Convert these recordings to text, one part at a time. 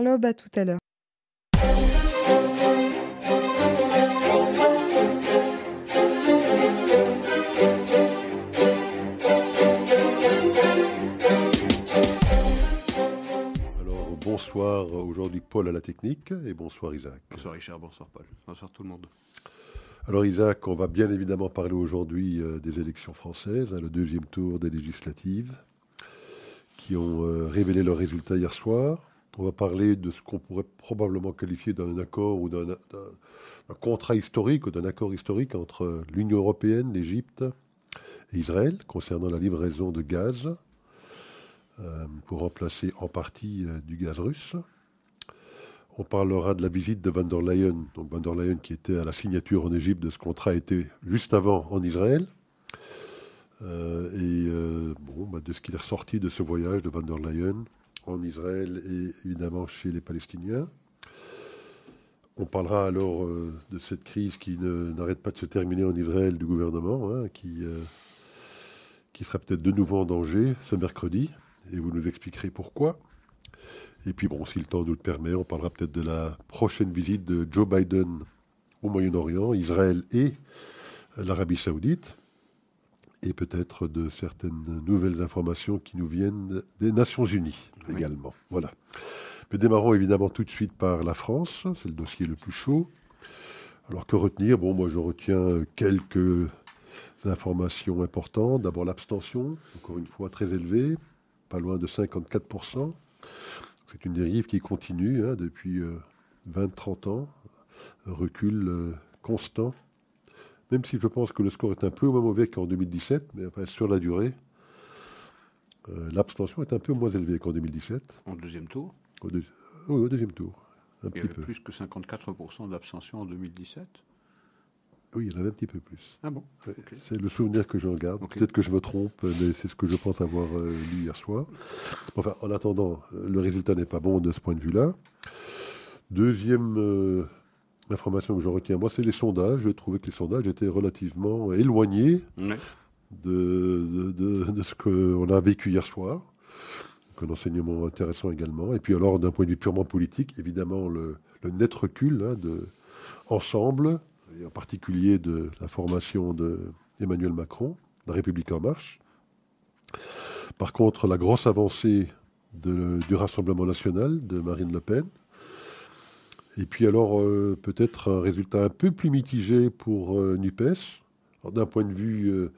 Lob, à tout à l'heure. Alors bonsoir aujourd'hui Paul à la technique et bonsoir Isaac. Bonsoir Richard, bonsoir Paul, bonsoir tout le monde. Alors Isaac, on va bien évidemment parler aujourd'hui euh, des élections françaises, hein, le deuxième tour des législatives qui ont euh, révélé leurs résultats hier soir. On va parler de ce qu'on pourrait probablement qualifier d'un accord ou d'un contrat historique ou d'un accord historique entre l'Union européenne, l'Égypte et Israël concernant la livraison de gaz euh, pour remplacer en partie euh, du gaz russe. On parlera de la visite de Van der Leyen, donc Van der Leyen qui était à la signature en Égypte de ce contrat était juste avant en Israël. Euh, et bon, bah, de ce qu'il est ressorti de ce voyage de Van der Leyen en Israël et évidemment chez les Palestiniens. On parlera alors de cette crise qui n'arrête pas de se terminer en Israël du gouvernement, hein, qui, qui sera peut-être de nouveau en danger ce mercredi, et vous nous expliquerez pourquoi. Et puis bon, si le temps nous le permet, on parlera peut-être de la prochaine visite de Joe Biden au Moyen-Orient, Israël et l'Arabie saoudite, et peut-être de certaines nouvelles informations qui nous viennent des Nations Unies également. Voilà. Mais démarrons évidemment tout de suite par la France, c'est le dossier le plus chaud. Alors que retenir? Bon, moi je retiens quelques informations importantes. D'abord l'abstention, encore une fois très élevée, pas loin de 54%. C'est une dérive qui continue hein, depuis 20-30 euh, ans, un recul euh, constant, même si je pense que le score est un peu moins mauvais qu'en 2017, mais sur la durée, euh, l'abstention est un peu moins élevée qu'en 2017. En deuxième tour Oui, au deuxième tour. Un Il y avait plus que 54% d'abstention en 2017 oui, il y en avait un petit peu plus. Ah bon C'est le souvenir que je regarde. Peut-être que je me trompe, mais c'est ce que je pense avoir euh, lu hier soir. Enfin, en attendant, euh, le résultat n'est pas bon de ce point de vue-là. Deuxième euh, information que je retiens, moi, c'est les sondages. Je trouvais que les sondages étaient relativement éloignés de, de, ce qu'on a vécu hier soir. un enseignement intéressant également. Et puis alors, d'un point de vue purement politique, évidemment, le, net recul hein, de ensemble et en particulier de la formation d'Emmanuel Macron, La République en marche. Par contre, la grosse avancée du Rassemblement national de Marine Le Pen. Et puis alors, euh, peut-être un résultat un peu plus mitigé pour euh, NUPES. D'un point de vue euh,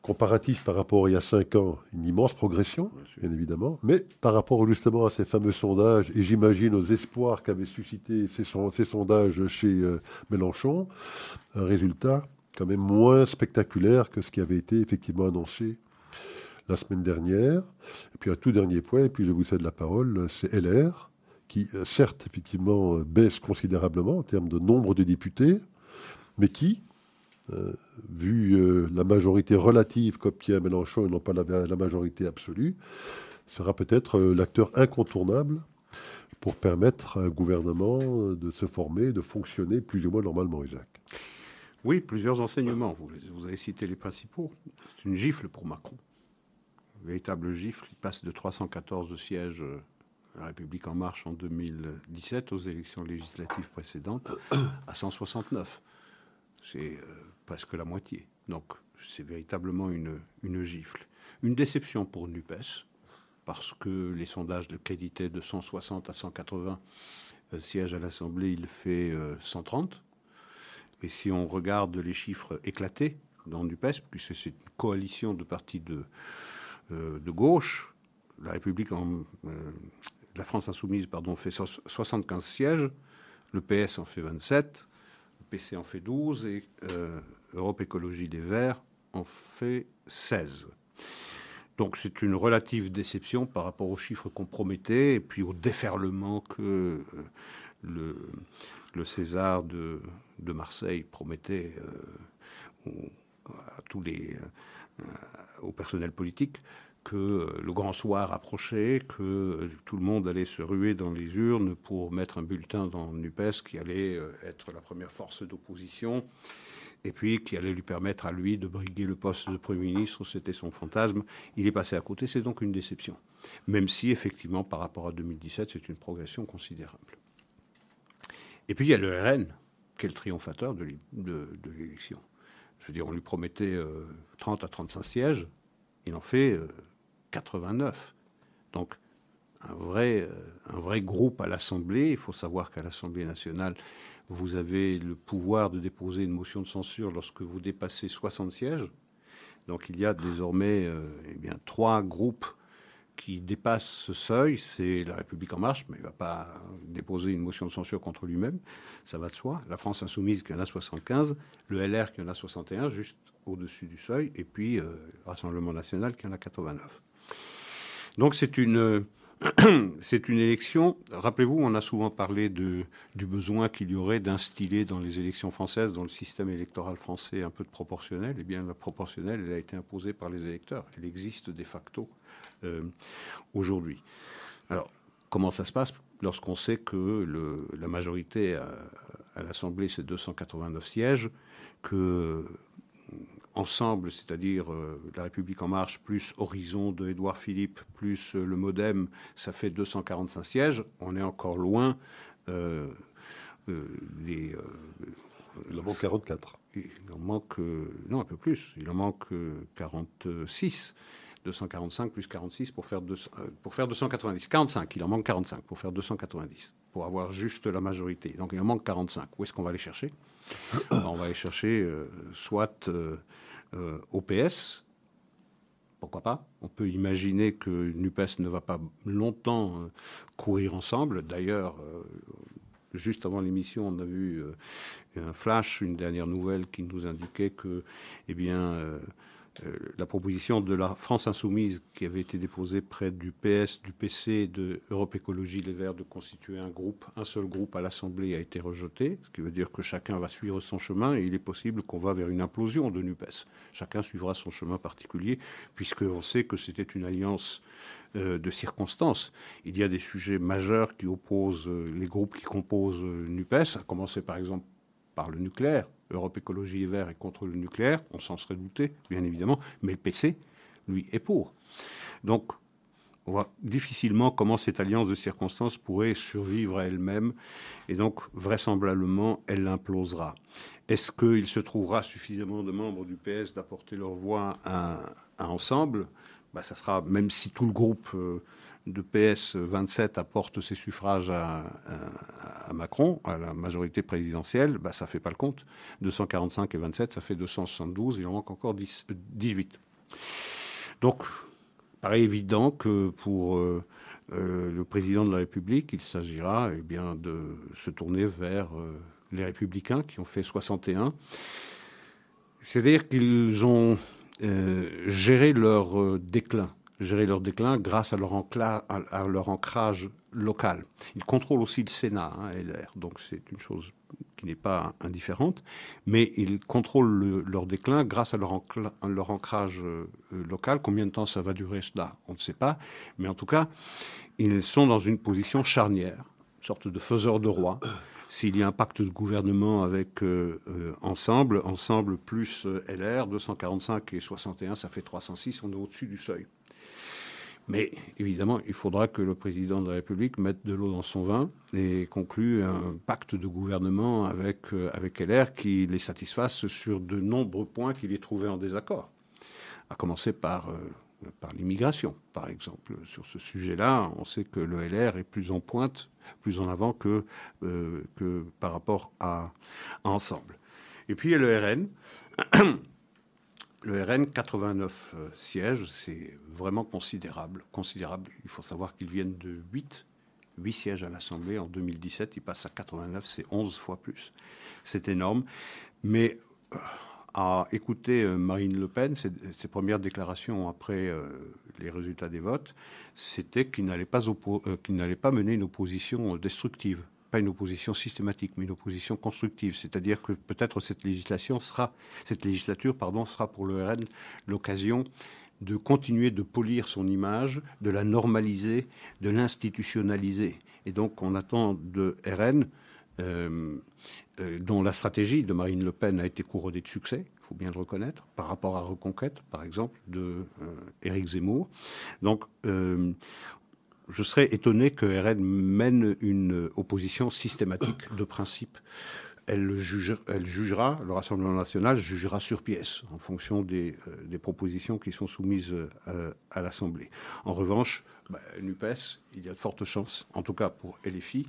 comparatif par rapport à il y a cinq ans, une immense progression, bien évidemment, mais par rapport justement à ces fameux sondages, et j'imagine aux espoirs qu'avaient suscité ces, ces, sondages chez Mélenchon, un résultat quand même moins spectaculaire que ce qui avait été effectivement annoncé la semaine dernière. Et puis un tout dernier point, et puis je vous cède la parole, c'est LR, qui euh, certes effectivement euh, baisse considérablement en termes de nombre de députés, mais qui, euh, vu la majorité relative qu'obtient Mélenchon et non pas la, majorité absolue, sera peut-être l'acteur incontournable pour permettre à un gouvernement de se former, de fonctionner plus ou moins normalement, Isaac. Oui, plusieurs enseignements. Vous, vous avez cité les principaux. C'est une gifle pour Macron. Une véritable gifle. Il passe de 314 sièges la République en marche en 2017 aux élections législatives précédentes à 169. C'est presque la moitié. Donc c'est véritablement une, une gifle. Une déception pour NUPES, parce que les sondages le créditaient de 160 à 180 euh, sièges à l'Assemblée, il fait 130. Euh, Et si on regarde les chiffres éclatés dans NUPES, puisque c'est une coalition de partis de, euh, de gauche, la République en, la France insoumise pardon, fait 75 sièges, le PS en fait 27, PC en fait 12 et euh, Europe Écologie des Verts en fait 16. Donc c'est une relative déception par rapport aux chiffres qu'on promettait et puis au déferlement que euh, le, César de, Marseille promettait euh, à tous les, au personnel politique que euh, le grand soir approchait, que euh, tout le monde allait se ruer dans les urnes pour mettre un bulletin dans NUPES qui allait euh, être la première force d'opposition et puis qui allait lui permettre à lui de briguer le poste de Premier ministre, c'était son fantasme. Il est passé à côté, c'est donc une déception. Même si, effectivement, par rapport à 2017, c'est une progression considérable. Et puis il y a le RN, le triomphateur de l'élection. Je veux dire, on lui promettait 30 euh, à 35 sièges, il en fait 89. Euh, donc un vrai, euh, un vrai groupe à l'Assemblée. Il faut savoir qu'à l'Assemblée nationale, vous avez le pouvoir de déposer une motion de censure lorsque vous dépassez 60 sièges. Donc il y a désormais eh bien, trois groupes qui dépassent ce seuil. C'est la République en marche, mais il ne va pas déposer une motion de censure contre lui-même, ça va de soi. La France insoumise qui en a 75, le LR qui en a 61, juste au-dessus du seuil, et puis le Rassemblement national qui en a 89. Donc c'est une c'est une élection. Rappelez-vous, on a souvent parlé de, du besoin qu'il y aurait d'instiller dans les élections françaises, dans le système électoral français, un peu de proportionnel. Eh bien, la proportionnelle, elle a été imposée par les électeurs. Elle existe de facto euh, aujourd'hui. Alors, comment ça se passe lorsqu'on sait que la majorité à, à l'Assemblée, c'est 289 sièges, que ensemble, c'est-à-dire euh, La République en marche plus Horizon de Édouard Philippe plus euh, le Modem, ça fait 245 sièges. On est encore loin euh, des. il en manque 44. Il en manque. non, un peu plus. Il en manque 46. 245 plus 46 pour faire, pour faire 290. 45, il en manque 45 pour faire 290, pour avoir juste la majorité. Donc il en manque 45. Où est-ce qu'on va les chercher? On va aller chercher soit euh, au PS. Pourquoi pas? On peut imaginer que NUPES ne va pas longtemps euh, courir ensemble. D'ailleurs, euh, juste avant l'émission, on a vu un flash, une dernière nouvelle qui nous indiquait que, eh bien, euh, la proposition de la France insoumise qui avait été déposée près du PS, du PC, de Europe Écologie Les Verts de constituer un groupe, un seul groupe à l'Assemblée a été rejetée, ce qui veut dire que chacun va suivre son chemin et il est possible qu'on va vers une implosion de NUPES. Chacun suivra son chemin particulier puisqu'on sait que c'était une alliance euh, de circonstances. Il y a des sujets majeurs qui opposent euh, les groupes qui composent NUPES, à commencer par exemple par le nucléaire. Europe Écologie et Vert est contre le nucléaire, on s'en serait douté, bien évidemment, mais le PC, lui, est pour. Donc, on voit difficilement comment cette alliance de circonstances pourrait survivre à elle-même, et donc, vraisemblablement, elle implosera. Est-ce qu'il se trouvera suffisamment de membres du PS d'apporter leur voix à, ensemble? Bah, Ça sera, même si tout le groupe... Euh, de PS 27 apporte ses suffrages à, Macron, à la majorité présidentielle, bah, ça ne fait pas le compte. 245 et 27, ça fait 272, il en manque encore 18. Donc, paraît évident que pour euh, euh, le président de la République, il s'agira eh bien, de se tourner vers euh, les républicains qui ont fait 61. C'est-à-dire qu'ils ont géré leur déclin gérer leur déclin grâce à leur, ancrage local. Ils contrôlent aussi le Sénat, hein, LR, donc c'est une chose qui n'est pas indifférente, mais ils contrôlent leur déclin grâce à leur, ancrage euh, local. Combien de temps ça va durer cela On ne sait pas, mais en tout cas, ils sont dans une position charnière, sorte de faiseur de roi. S'il y a un pacte de gouvernement avec euh, euh, Ensemble, Ensemble plus LR, 245 et 61, ça fait 306, on est au-dessus du seuil. Mais évidemment, il faudra que le président de la République mette de l'eau dans son vin et conclue un pacte de gouvernement avec, euh, avec LR qui les satisfasse sur de nombreux points qu'il ait trouvés en désaccord. À commencer par, euh, par l'immigration, par exemple. Sur ce sujet-là, on sait que le LR est plus en pointe, plus en avant que, euh, que par rapport à, à Ensemble. Et puis il y a le RN. Le RN, 89 euh, sièges, c'est vraiment considérable. Considérable. Il faut savoir qu'ils viennent de 8, 8 sièges à l'Assemblée. En 2017, ils passent à 89, c'est 11 fois plus. C'est énorme. Mais euh, à écouter euh, Marine Le Pen, ses, premières déclarations après les résultats des votes, c'était qu'il n'allait pas, qu'il n'allait pas mener une opposition destructive pas une opposition systématique, mais une opposition constructive. C'est-à-dire que peut-être cette législation sera, cette législature, pardon, sera pour le RN l'occasion de continuer de polir son image, de la normaliser, de l'institutionnaliser. Et donc, on attend de RN dont la stratégie de Marine Le Pen a été couronnée de succès, il faut bien le reconnaître, par rapport à Reconquête, par exemple, de Éric Zemmour. Donc, je serais étonné que RN mène une opposition systématique de principe. Elle, jugera, le Rassemblement national jugera sur pièce en fonction des, euh, propositions qui sont soumises euh, à l'Assemblée. En revanche, bah, NUPES, il y a de fortes chances, en tout cas pour LFI,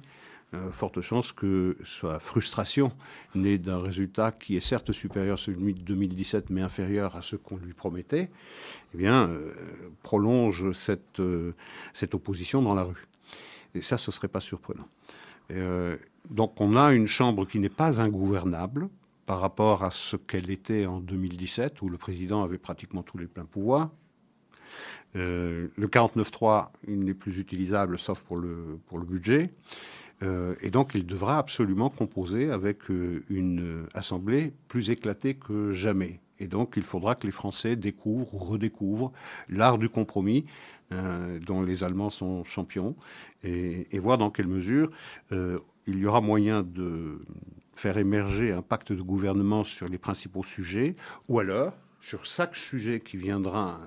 euh, forte chance que sa frustration née d'un résultat qui est certes supérieur à celui de 2017, mais inférieur à ce qu'on lui promettait, eh bien, euh, prolonge cette, euh, cette opposition dans la rue. Et ça, ce ne serait pas surprenant. donc on a une Chambre qui n'est pas ingouvernable par rapport à ce qu'elle était en 2017, où le président avait pratiquement tous les pleins pouvoirs. le 49.3, il n'est plus utilisable sauf pour le, pour le budget. Euh, et donc, il devra absolument composer avec euh, une assemblée plus éclatée que jamais. Et donc, il faudra que les Français découvrent ou redécouvrent l'art du compromis, euh, dont les Allemands sont champions, et, voir dans quelle mesure il y aura moyen de faire émerger un pacte de gouvernement sur les principaux sujets, ou alors, sur chaque sujet qui viendra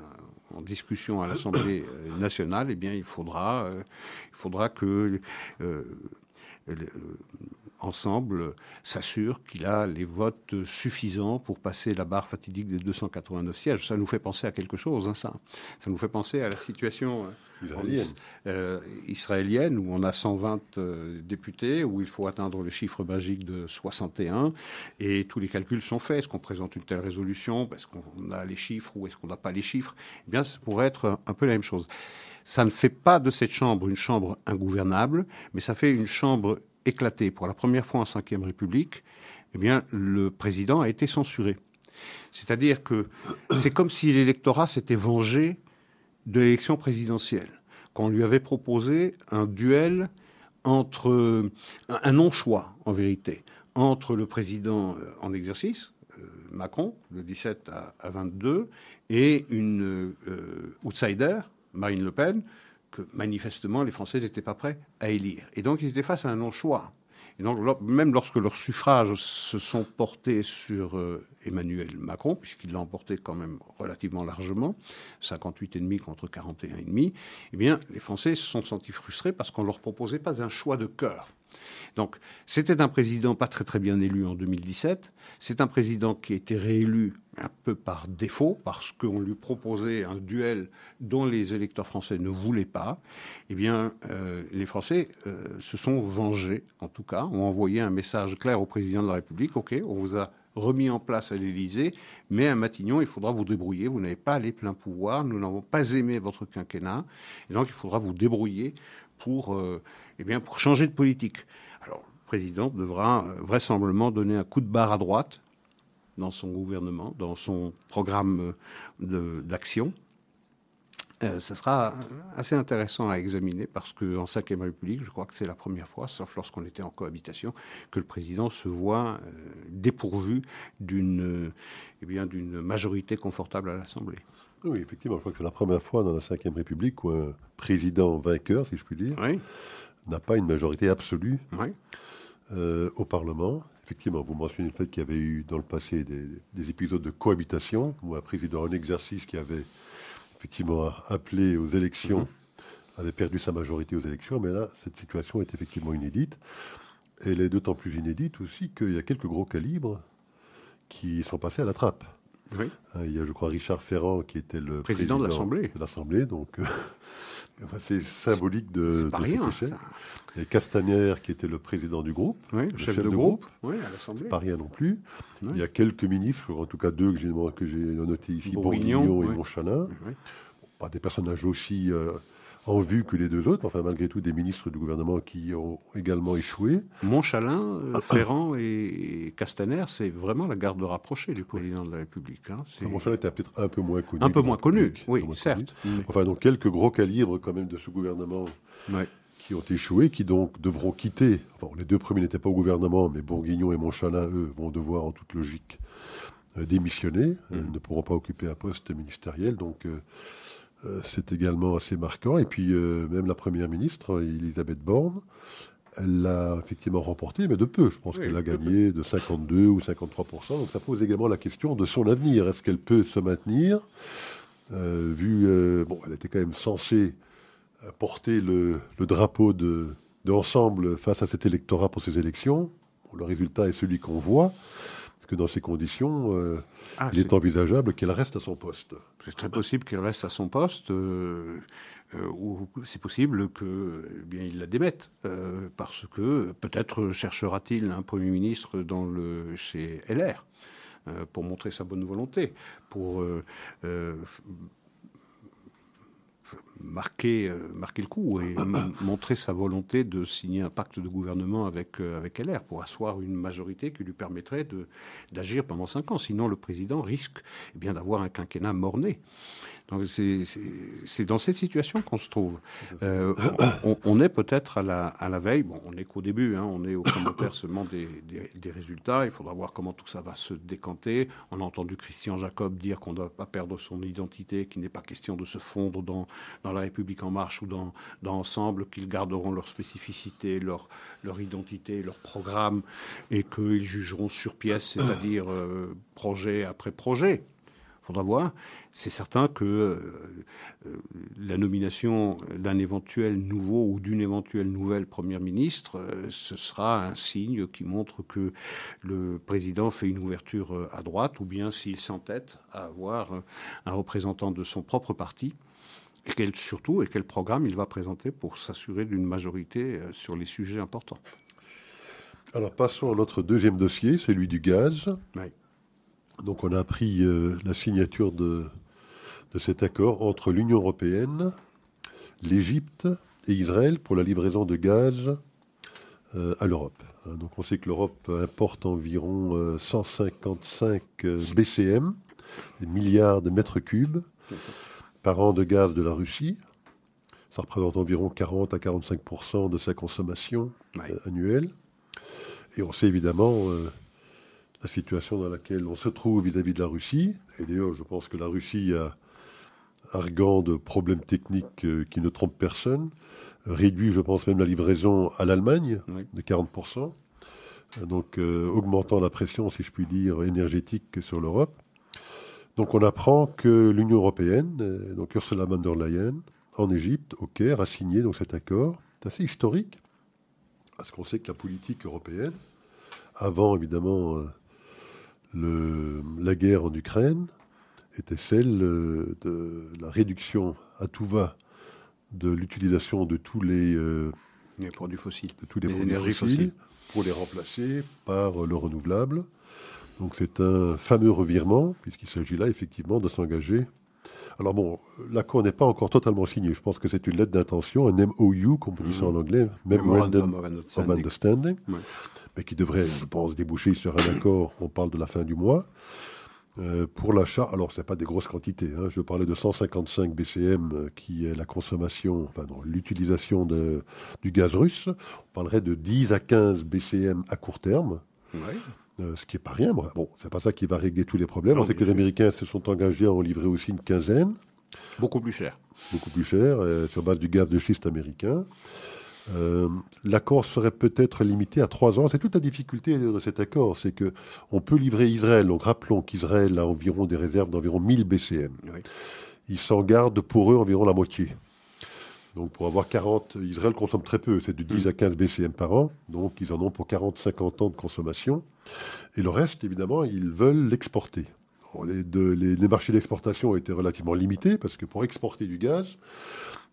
en discussion à l'Assemblée nationale, eh bien, il faudra, il faudra que euh, ensemble s'assure qu'il a les votes suffisants pour passer la barre fatidique des 289 sièges. Ça nous fait penser à quelque chose, hein, ça. Ça nous fait penser à la situation euh, israélienne, euh, israélienne où on a 120 députés, où il faut atteindre le chiffre magique de 61, et tous les calculs sont faits. Est-ce qu'on présente une telle résolution? Est-ce qu'on a les chiffres ou est-ce qu'on n'a pas les chiffres? Eh bien, ça pourrait être un peu la même chose. Ça ne fait pas de cette chambre une chambre ingouvernable, mais ça fait une chambre éclatée. Pour la première fois en Ve République, eh bien, le président a été censuré. C'est-à-dire que c'est comme si l'électorat s'était vengé de l'élection présidentielle, qu'on lui avait proposé un duel entre un non-choix, en vérité, entre le président euh, en exercice, euh, Macron, de 17 à 22, et une euh, outsider, Marine Le Pen, que manifestement les Français n'étaient pas prêts à élire. Et donc ils étaient face à un non-choix. Et donc, même lorsque leurs suffrages se sont portés sur euh, Emmanuel Macron, puisqu'il l'a emporté quand même relativement largement, 58,5 contre 41,5, eh bien, les Français se sont sentis frustrés parce qu'on ne leur proposait pas un choix de cœur. Donc, c'était un président pas très très bien élu en 2017. C'est un président qui a été réélu un peu par défaut, parce qu'on lui proposait un duel dont les électeurs français ne voulaient pas. Eh bien, euh, les Français euh, se sont vengés, en tout cas, ont envoyé un message clair au président de la République. OK, on vous a remis en place à l'Élysée, mais à Matignon, il faudra vous débrouiller. Vous n'avez pas les pleins pouvoirs. Nous n'avons pas aimé votre quinquennat. Et donc, il faudra vous débrouiller pour, euh, eh pour changer de politique. Alors, le président devra euh, vraisemblablement donner un coup de barre à droite dans son gouvernement, dans son programme euh, d'action. Euh, ça sera assez intéressant à examiner parce qu'en Ve République, je crois que c'est la première fois, sauf lorsqu'on était en cohabitation, que le président se voit dépourvu eh d'une majorité confortable à l'Assemblée. Oui, effectivement, je crois que c'est la première fois dans la Ve République où un président vainqueur, si je puis dire, n'a pas une majorité absolue euh, au Parlement. Effectivement, vous mentionnez le fait qu'il y avait eu dans le passé des, épisodes de cohabitation, où un président en exercice qui avait effectivement appelé aux élections mm-hmm. avait perdu sa majorité aux élections, mais là, cette situation est effectivement inédite. Elle est d'autant plus inédite aussi qu'il y a quelques gros calibres qui sont passés à la trappe. Oui. Hein, il y a, je crois, Richard Ferrand qui était le président, de l'Assemblée. De l'Assemblée, donc euh, c'est symbolique de, de rien, Et Castaner qui était le président du groupe, oui, le chef, de, groupe, oui, à l'Assemblée. Pas rien non plus. Il y a quelques ministres, en tout cas deux que j'ai notés ici, Bourguignon, et Montchalin. Pas des personnages aussi euh, en vue que les deux autres, enfin malgré tout des ministres du gouvernement qui ont également échoué. Montchalin, euh, Ferrand et Castaner, c'est vraiment la garde rapprochée du président de la République. Hein. Montchalin était peut-être un peu moins connu. Un peu moins connu, oui, certes. Enfin, donc quelques gros calibres quand même de ce gouvernement qui ont échoué, qui donc devront quitter. Les deux premiers n'étaient pas au gouvernement, mais Bourguignon et Montchalin, eux, vont devoir en toute logique euh, démissionner, mmh. ne pourront pas occuper un poste ministériel. Donc euh, c'est également assez marquant. Et puis, euh, même la première ministre, Elisabeth Borne, elle l'a effectivement remporté, mais de peu. Je pense qu'elle a gagné de 52 ou 53% Donc ça pose également la question de son avenir. Est-ce qu'elle peut se maintenir? Euh, Vu, euh, bon, elle était quand même censée porter le, drapeau de, l'ensemble face à cet électorat pour ces élections. le résultat est celui qu'on voit. Que dans ces conditions, euh, ah, il est, envisageable qu'elle reste à son poste. C'est très possible qu'elle reste à son poste. Euh, ou c'est possible que eh bien il la démette euh, parce que peut-être cherchera-t-il un premier ministre dans le chez LR euh, pour montrer sa bonne volonté, pour marquer, marquer le coup et montrer sa volonté de signer un pacte de gouvernement avec, avec LR pour asseoir une majorité qui lui permettrait d'agir pendant cinq ans. Sinon, le président risque eh bien d'avoir un quinquennat mort-né. C'est dans cette situation qu'on se trouve. Euh, on, est peut-être à la, à la, veille, bon, on n'est qu'au début, hein, on est au commentaire seulement des, des, résultats, il faudra voir comment tout ça va se décanter. On a entendu Christian Jacob dire qu'on ne doit pas perdre son identité, qu'il n'est pas question de se fondre dans, dans la République en marche ou dans, dans Ensemble, qu'ils garderont leur spécificité, leur, leur identité, leur programme, et qu'ils jugeront sur pièce, c'est-à-dire euh, projet après projet faudra voir. C'est certain que euh, euh, la nomination d'un éventuel nouveau ou d'une éventuelle nouvelle première ministre, euh, ce sera un signe qui montre que le président fait une ouverture à droite, ou bien s'il s'entête à avoir un représentant de son propre parti. Et quel, surtout, et quel programme il va présenter pour s'assurer d'une majorité sur les sujets importants. Alors passons à notre deuxième dossier, celui du gaz. Oui. Donc on a appris euh, la signature de, cet accord entre l'Union européenne, l'Égypte et Israël pour la livraison de gaz euh, à l'Europe. Hein, donc on sait que l'Europe importe environ 155 euh, BCM, des milliards de mètres cubes par an de gaz de la Russie. Ça représente environ 40 à 45% de sa consommation annuelle. Et on sait évidemment la situation dans laquelle on se trouve vis-à-vis de la Russie. Et d'ailleurs, je pense que la Russie a, argant de problèmes techniques euh, qui ne trompent personne, réduit, je pense, même la livraison à l'Allemagne de 40%, donc euh, augmentant la pression, si je puis dire, énergétique sur l'Europe. Donc on apprend que l'Union européenne, euh, donc Ursula von der Leyen, en Égypte, au Caire, a signé donc, cet accord. C'est assez historique, parce qu'on sait que la politique européenne, avant évidemment la guerre en Ukraine était celle euh, de la réduction à tout va de l'utilisation de tous les, euh, produits fossiles, de tous les, énergies fossiles, pour les remplacer par le renouvelable. Donc c'est un fameux revirement, puisqu'il s'agit là effectivement de s'engager. Alors bon, l'accord n'est pas encore totalement signé. Je pense que c'est une lettre d'intention, un MOU, comme on dit ça en mmh. anglais, Memorandum of Understanding mais qui devrait, je pense, déboucher sur un accord. On parle de la fin du mois. Euh, pour l'achat, alors ce n'est pas des grosses quantités, hein. je parlais de 155 BCM euh, qui est la consommation, enfin l'utilisation du gaz russe, on parlerait de 10 à 15 BCM à court terme, euh, ce qui n'est pas rien. Bon, c'est pas ça qui va régler tous les problèmes, on sait que les Américains se sont engagés à en livrer aussi une quinzaine. Beaucoup plus cher. Beaucoup plus cher, sur base du gaz de schiste américain. Euh, l'accord serait peut-être limité à trois ans. C'est toute la difficulté de cet accord, c'est que on peut livrer Israël. Donc rappelons qu'Israël a environ des réserves d'environ 1000 BCM. Ils s'en gardent pour eux environ la moitié. Donc pour avoir 40, Israël consomme très peu, c'est de 10 à 15 BCM par an, donc ils en ont pour 40-50 ans de consommation. Et le reste, évidemment, ils veulent l'exporter. Les, les, marchés d'exportation ont été relativement limités parce que pour exporter du gaz,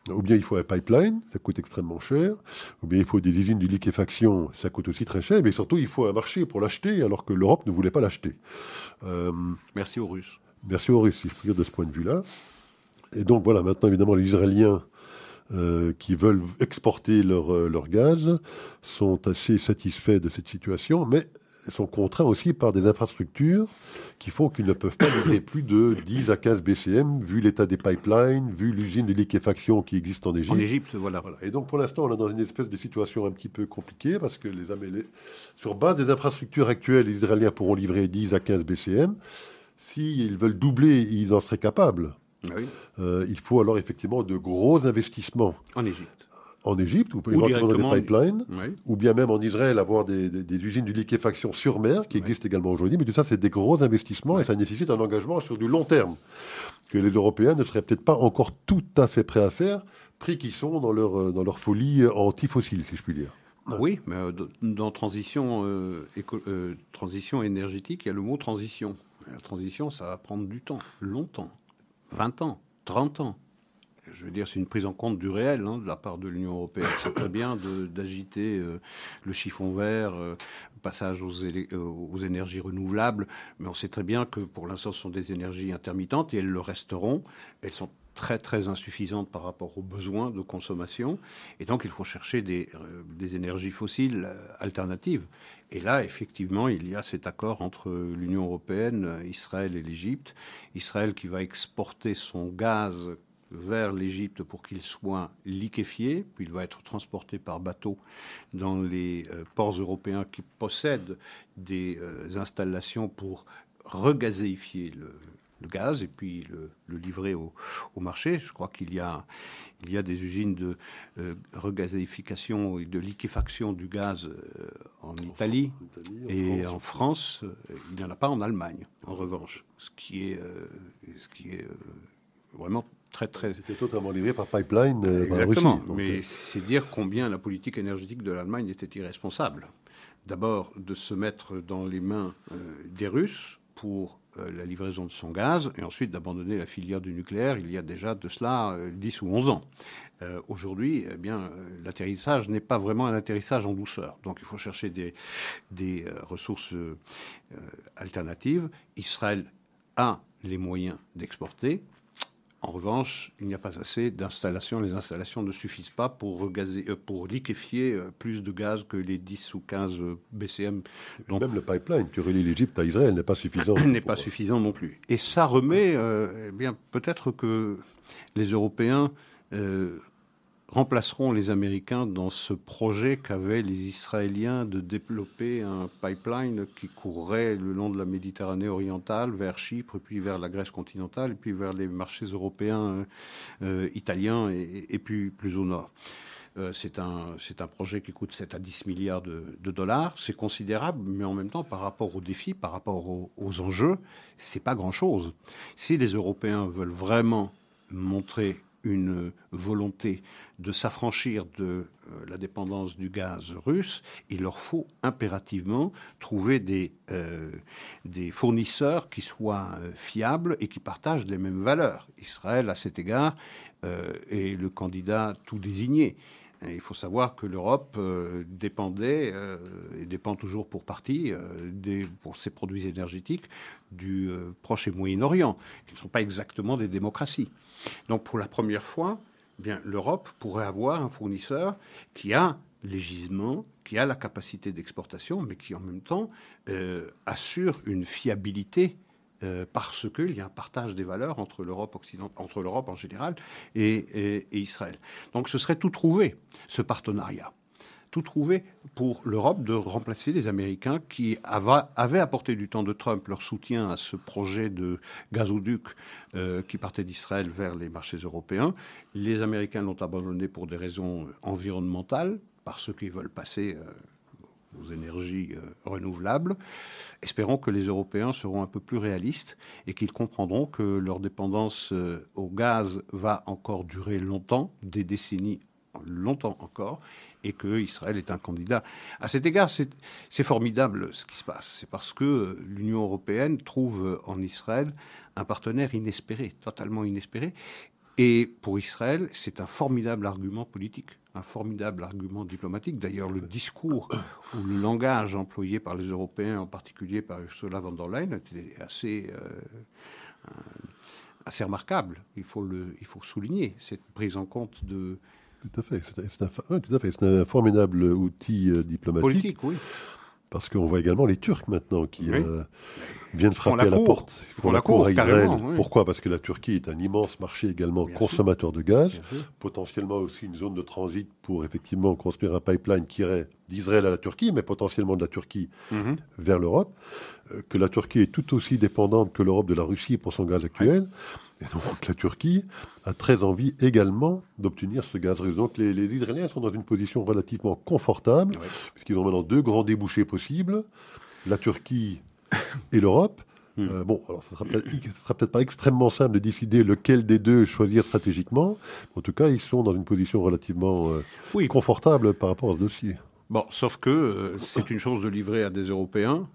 ou bien il faut un pipeline, ça coûte extrêmement cher. Ou bien il faut des usines de liquéfaction, ça coûte aussi très cher. Mais surtout, il faut un marché pour l'acheter, alors que l'Europe ne voulait pas l'acheter. Euh, merci aux Russes. Merci aux Russes, si je puis dire, de ce point de vue-là. Et donc voilà, maintenant évidemment, les Israéliens euh, qui veulent exporter leur, euh, leur gaz sont assez satisfaits de cette situation, mais sont contraints aussi par des infrastructures qui font qu'ils ne peuvent pas livrer plus de 10 à 15 BCM, vu l'état des pipelines, vu l'usine de liquéfaction qui existe en Égypte. En Égypte, voilà. Et donc pour l'instant, on est dans une espèce de situation un petit peu compliquée parce que les, sur base des infrastructures actuelles, les Israéliens pourront livrer 10 à 15 BCM. S'ils veulent doubler, ils en seraient capables. Ah euh, il faut alors effectivement de gros investissements. En Égypte en Égypte, ou, éventuellement des pipelines, ou bien même en Israël avoir des, usines de liquéfaction sur mer qui existent également aujourd'hui. Mais tout ça, c'est des gros investissements et ça nécessite un engagement sur du long terme que les Européens ne seraient peut-être pas encore tout à fait prêts à faire, pris qu'ils sont dans leur, euh, dans leur folie anti-fossile, si je puis dire. Oui, mais euh, dans transition, euh, transition énergétique, il y a le mot transition. La transition, ça va prendre du temps, longtemps, 20 ans, 30 ans je veux dire, c'est une prise en compte du réel hein, de la part de l'Union européenne. C'est très bien d'agiter euh, le chiffon vert, euh, passage aux, euh, aux, énergies renouvelables, mais on sait très bien que pour l'instant, ce sont des énergies intermittentes et elles le resteront. Elles sont très très insuffisantes par rapport aux besoins de consommation. Et donc il faut chercher des, des énergies fossiles alternatives. Et là, effectivement, il y a cet accord entre l'Union européenne, Israël et l'Égypte. Israël qui va exporter son gaz vers l'Égypte pour qu'il soit liquéfié, puis il va être transporté par bateau dans les euh, ports européens qui possèdent des euh, installations pour regazéifier le, gaz et puis le, livrer au, marché. Je crois qu'il y a, il y a des usines de euh, regazéification et de liquéfaction du gaz en Italie et en France. Il n'y en a pas en Allemagne, en revanche, ce qui est, ce qui est vraiment très très. C'était totalement livré par pipeline euh, Exactement. Mais euh, c'est dire combien la politique énergétique de l'Allemagne était irresponsable. D'abord de se mettre dans les mains euh, des Russes pour la livraison de son gaz, et ensuite d'abandonner la filière du nucléaire il y a déjà de cela 10 ou 11 ans. Aujourd'hui, eh bien, l'atterrissage n'est pas vraiment un atterrissage en douceur. Donc il faut chercher des, des ressources alternatives. Israël a les moyens d'exporter. En revanche, il n'y a pas assez d'installations. Les installations ne suffisent pas pour, regazer, euh, pour liquéfier euh, plus de gaz que les 10 ou 15 euh, BCM. Donc, Même le pipeline qui relie l'Égypte à Israël n'est pas suffisant. n'est pas suffisant non plus. Et ça remet, eh bien, peut-être que les Européens remplaceront les Américains dans ce projet qu'avaient les Israéliens de développer un pipeline qui courrait le long de la Méditerranée orientale vers Chypre, puis vers la Grèce continentale, puis vers les marchés européens, euh, italiens et, puis plus au nord. Euh, c'est un, un projet qui coûte 7 à 10 milliards de, dollars. C'est considérable, mais en même temps, par rapport aux défis, par rapport aux, aux enjeux, c'est pas grand-chose. Si les Européens veulent vraiment montrer une volonté de s'affranchir de euh, la dépendance du gaz russe, il leur faut impérativement trouver des, euh, fournisseurs qui soient euh, fiables et qui partagent les mêmes valeurs. Israël, à cet égard, est le candidat tout désigné. Il faut savoir que l'Europe dépendait, et dépend toujours pour partie, des, pour ses produits énergétiques, du Proche et Moyen-Orient, qui ne sont pas exactement des démocraties. Donc pour la première fois, eh l'Europe pourrait avoir un fournisseur qui a les gisements, qui a la capacité d'exportation, mais qui en même temps euh, assure une fiabilité euh, parce qu'il y a un partage des valeurs entre l'Europe entre l'Europe en général et, Israël. Donc ce serait tout trouvé, ce partenariat tout trouvé pour l'Europe de remplacer les Américains qui avaient apporté du temps de Trump leur soutien à ce projet de gazoduc euh, qui partait d'Israël vers les marchés européens. Les Américains l'ont abandonné pour des raisons environnementales, parce qu'ils veulent passer euh, aux énergies euh, renouvelables. Espérons que les Européens seront un peu plus réalistes et qu'ils comprendront que leur dépendance au gaz va encore durer longtemps, des décennies longtemps encore, et que Israël est un candidat. À cet égard, c'est formidable ce qui se passe. C'est parce que l'Union européenne trouve en Israël un partenaire inespéré, totalement inespéré. Et pour Israël, c'est un formidable argument politique, un formidable argument diplomatique. D'ailleurs, le discours ou le langage employé par les Européens, en particulier par Ursula von der Leyen, était assez, euh, assez remarquable. Il faut, le, il faut souligner cette prise en compte de, tout à fait. C'est un, formidable outil euh, diplomatique. Politique, oui. Parce qu'on voit également les Turcs maintenant qui. Euh, viennent frapper à la porte. Ils font, la, cour, à Israël. Pourquoi? Parce que la Turquie est un immense marché également consommateur de gaz, potentiellement aussi une zone de transit pour effectivement construire un pipeline qui irait d'Israël à la Turquie, mais potentiellement de la Turquie mhm. vers l'Europe. Euh, que la Turquie est tout aussi dépendante que l'Europe de la Russie pour son gaz actuel. Et donc la Turquie a très envie également d'obtenir ce gaz russe. Donc les, Israéliens sont dans une position relativement confortable, puisqu'ils ont maintenant deux grands débouchés possibles, la Turquie et l'Europe. Hmm. Euh, bon, alors ce ne sera peut-être pas extrêmement simple de décider lequel des deux choisir stratégiquement. En tout cas, ils sont dans une position relativement euh, confortable par rapport à ce dossier. Bon, sauf que euh, c'est une chose de livrer à des Européens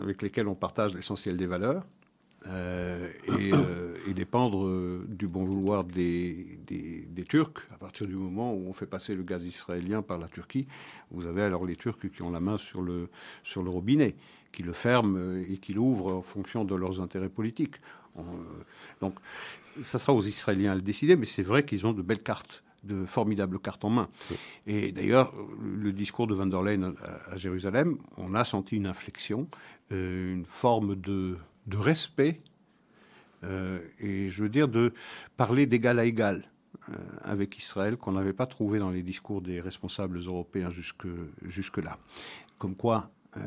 avec lesquels on partage l'essentiel des valeurs. et, dépendre du bon vouloir des, des, Turcs. À partir du moment où on fait passer le gaz israélien par la Turquie, vous avez alors les Turcs qui ont la main sur le, sur le robinet qui le ferment et qui l'ouvrent en fonction de leurs intérêts politiques. Euh, donc, ça sera aux Israéliens à le décider, mais c'est vrai qu'ils ont de belles cartes de formidables cartes en main. Et d'ailleurs, le discours de Van der Leyen à Jérusalem, on a senti une inflexion, euh, une forme de, de respect, euh, et je veux dire de parler d'égal à égal avec Israël qu'on n'avait pas trouvé dans les discours des responsables européens jusque, jusque-là. Comme quoi, euh,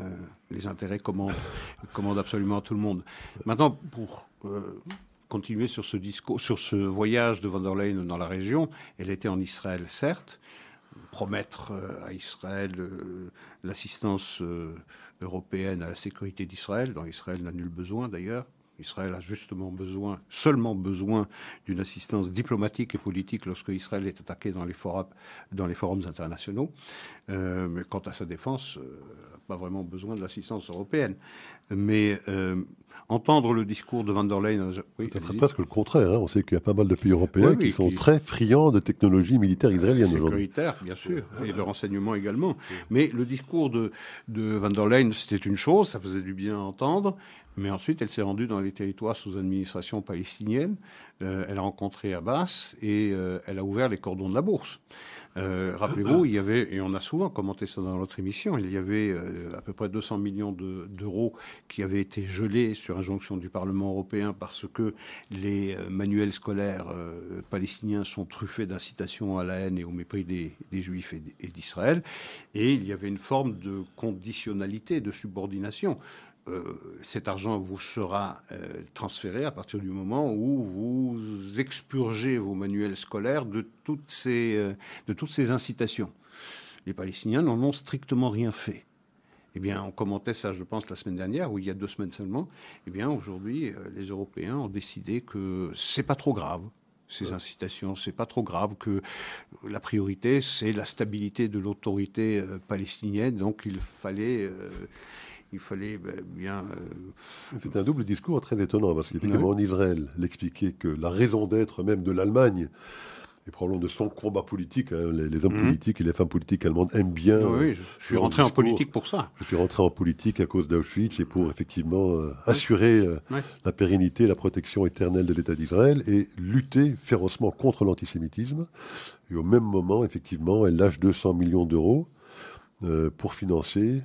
les intérêts commandent, commandent, absolument tout le monde. Maintenant, pour euh, continuer sur ce discours, sur ce voyage de Van der Leyen dans la région, elle était en Israël, certes, promettre euh, à Israël l'assistance européenne à la sécurité d'Israël, dont Israël n'a nul besoin d'ailleurs, Israël a justement besoin, seulement besoin d'une assistance diplomatique et politique lorsque Israël est attaqué dans les, forums, internationaux. Euh, mais quant à sa défense, euh, pas vraiment besoin de l'assistance européenne. Mais euh, entendre le discours de Van der Leyen... Oui, ça serait presque le contraire. Hein. On sait qu'il y a pas mal de pays européens qui sont très friands de technologies militaires israéliennes aujourd'hui. Sécuritaires, bien sûr, et de renseignement également. Mais le discours de, de Van der Leyen, c'était une chose, ça faisait du bien à entendre. Mais ensuite, elle s'est rendue dans les territoires sous administration palestinienne. Euh, elle a rencontré Abbas et euh, elle a ouvert les cordons de la bourse. Euh, rappelez-vous, il y avait, et on a souvent commenté ça dans notre émission, il y avait à peu près 200 millions d'euros qui avaient été gelés sur injonction du Parlement européen parce que les manuels scolaires palestiniens sont truffés d'incitation à la haine et au mépris des, Juifs et d'Israël. Et il y avait une forme de conditionnalité, de subordination. Euh, cet argent vous sera euh, transféré à partir du moment où vous expurgez vos manuels scolaires de toutes ces, euh, de toutes ces incitations. Les Palestiniens n'en ont strictement rien fait. Eh bien, on commentait ça, je pense, la semaine dernière, ou il y a deux semaines seulement. Eh bien, aujourd'hui, les Européens ont décidé que c'est pas trop grave ces incitations. C'est pas trop grave que la priorité, c'est la stabilité de l'autorité palestinienne. Donc, il fallait fallait ben, bien. Euh, c'est un double discours très étonnant, parce qu'effectivement, en Israël, l'expliquer que la raison d'être même de l'Allemagne, et probablement de son combat politique. Hein, les, hommes mhm. politiques et les femmes politiques allemandes aiment bien. Oui, je suis rentré en politique pour ça. Je suis rentré en politique à cause d'Auschwitz et pour effectivement euh, assurer euh, la pérennité, la protection éternelle de l'État d'Israël et lutter férocement contre l'antisémitisme. Et au même moment, effectivement, elle lâche 200 millions d'euros pour financer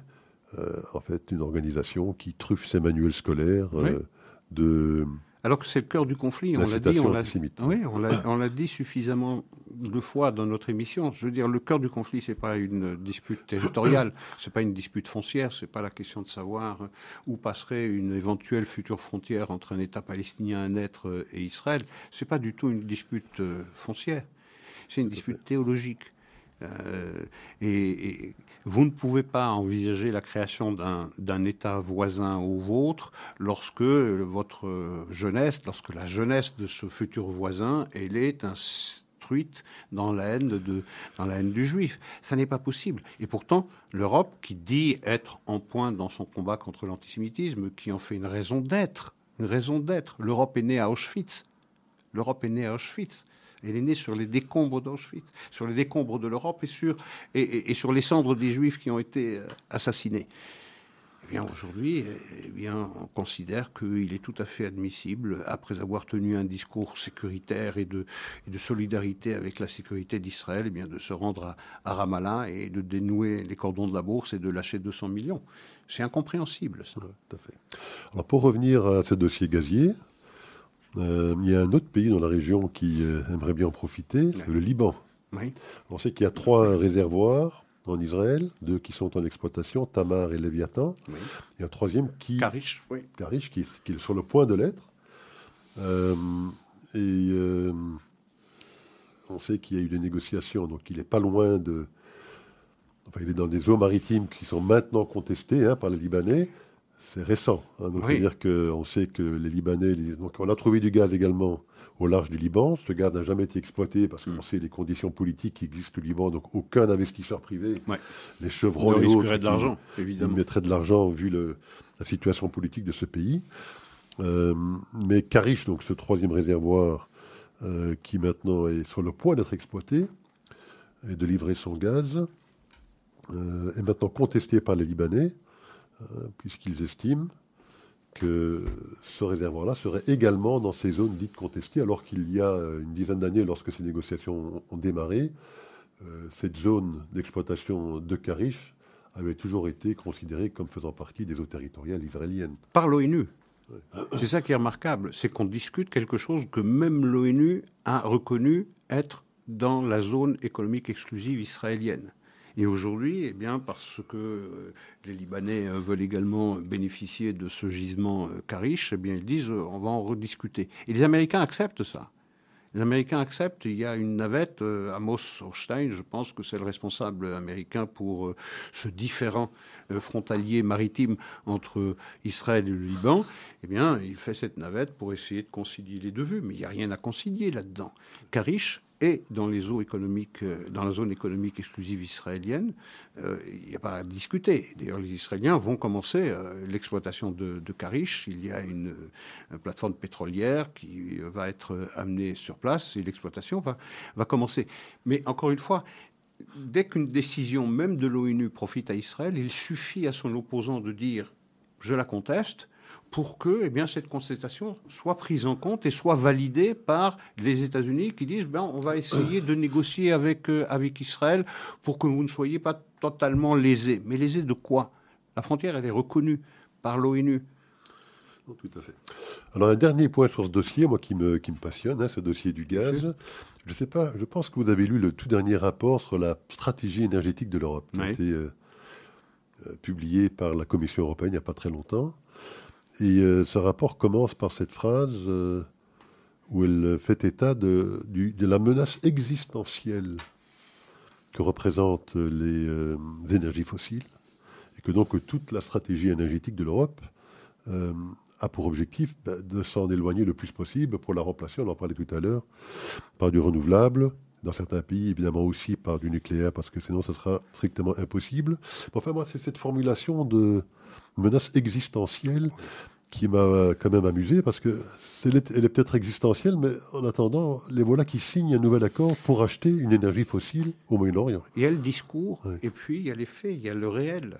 en fait, une organisation qui truffe ses manuels scolaires euh, de. Alors que c'est le cœur du conflit, on l'a dit, on l'a, oui, on l'a, dit suffisamment de fois dans notre émission. Je veux dire, le cœur du conflit, c'est pas une dispute territoriale, c'est pas une dispute foncière, c'est pas la question de savoir où passerait une éventuelle future frontière entre un État palestinien, un être et Israël. C'est pas du tout une dispute euh, foncière, c'est une dispute théologique. Euh, et, vous ne pouvez pas envisager la création d'un État voisin au vôtre lorsque votre jeunesse, lorsque la jeunesse de ce futur voisin, elle est instruite dans la haine, de, dans du juif. Ça n'est pas possible. Et pourtant, l'Europe, qui dit être en point dans son combat contre l'antisémitisme, qui en fait une raison d'être, une raison d'être. L'Europe est née à Auschwitz. L'Europe est née à Auschwitz. Elle est née sur les décombres d'Auschwitz, sur les décombres de l'Europe et sur, et, sur les cendres des Juifs qui ont été euh, assassinés. Eh Eh bien, aujourd'hui, eh bien, on considère qu'il est tout à fait admissible, après avoir tenu un discours sécuritaire et de, de solidarité avec la sécurité d'Israël, eh bien, de se rendre à, Ramallah et de dénouer les cordons de la bourse et de lâcher 200 millions. C'est incompréhensible, tout à fait. Alors, pour revenir à ce dossier gazier, euh, il y a un autre pays dans la région qui euh, aimerait bien en profiter, le Liban. Oui. On sait qu'il y a trois réservoirs en Israël, deux qui sont en exploitation, Tamar et Léviathan, et un troisième qui, Karish, oui. Karish qui, qui, est sur le point de l'être. Euh, et on sait qu'il y a eu des négociations, donc il n'est pas loin de. Enfin, il est dans des eaux maritimes qui sont maintenant contestées hein, par les Libanais. C'est récent. Hein, donc, c'est-à-dire qu'on sait que les Libanais. donc, on a trouvé du gaz également au large du Liban. Ce gaz n'a jamais été exploité parce qu'on mm. sait les conditions politiques qui existent au Liban, donc aucun investisseur privé, les chevrons et autres, de l'argent, évidemment. mettrait de l'argent vu la situation politique de ce pays. Euh, mais Karish, donc ce troisième réservoir euh, qui maintenant est sur le point d'être exploité et de livrer son gaz, euh, est maintenant contesté par les Libanais, puisqu'ils estiment que ce réservoir-là serait également dans ces zones dites contestées, alors qu'il y a une dizaine d'années, lorsque ces négociations ont démarré, euh, cette zone d'exploitation de Karish avait toujours été considérée comme faisant partie des eaux territoriales israéliennes. Par l'ONU. C'est ça qui est remarquable, c'est qu'on discute quelque chose que même l'ONU a reconnu être dans la zone économique exclusive israélienne. Et aujourd'hui, eh bien, parce que euh, les Libanais euh, veulent également bénéficier de ce gisement euh, Karish, eh bien, ils disent on va en rediscuter. Et les Américains acceptent ça. Les Américains acceptent. Il y a une navette, Amos Hochstein, je pense que c'est le responsable américain pour ce différent frontalier maritime entre Israël et le Liban. Eh bien, il fait cette navette pour essayer de concilier les deux vues. Mais il n'y a rien à concilier là-dedans. Karish et euh, dans la zone économique exclusive israélienne, euh, il n'y a pas à discuter. D'ailleurs, les Israéliens vont commencer euh, l'exploitation de, Karish. Il y a une, plateforme pétrolière qui va être amenée sur place et l'exploitation va commencer. Mais encore une fois, dès qu'une décision même de l'ONU profite à Israël, il suffit à son opposant de dire je la conteste pour que eh bien, cette contestation soit prise en compte et soit validée par les États-Unis qui disent ben, on va essayer de négocier avec, euh, avec Israël pour que vous ne soyez pas totalement lésés. Mais lésés de quoi? La frontière, elle est reconnue par l'ONU. Tout à fait. Alors un dernier point sur ce dossier, moi qui me, qui me passionne, hein, ce dossier du gaz. Je ne sais pas, je pense que vous avez lu le tout dernier rapport sur la stratégie énergétique de l'Europe, qui a été euh, euh, publié par la Commission européenne il n'y a pas très longtemps. Et euh, ce rapport commence par cette phrase euh, où elle fait état de, la menace existentielle que représentent les, euh, énergies fossiles, et que donc toute la stratégie énergétique de l'Europe a pour objectif bah, de s'en éloigner le plus possible pour la remplacer, on en parlait tout à l'heure, par du renouvelable, dans certains pays évidemment aussi par du nucléaire, parce que sinon ce sera strictement impossible. Enfin moi c'est cette formulation de menace existentielle qui m'a quand même amusé parce que elle est, peut-être existentielle, mais en attendant, les voilà qui signent un nouvel accord pour acheter une énergie fossile au Moyen-Orient. Il y a le discours, et puis il y a les faits, il y a le réel.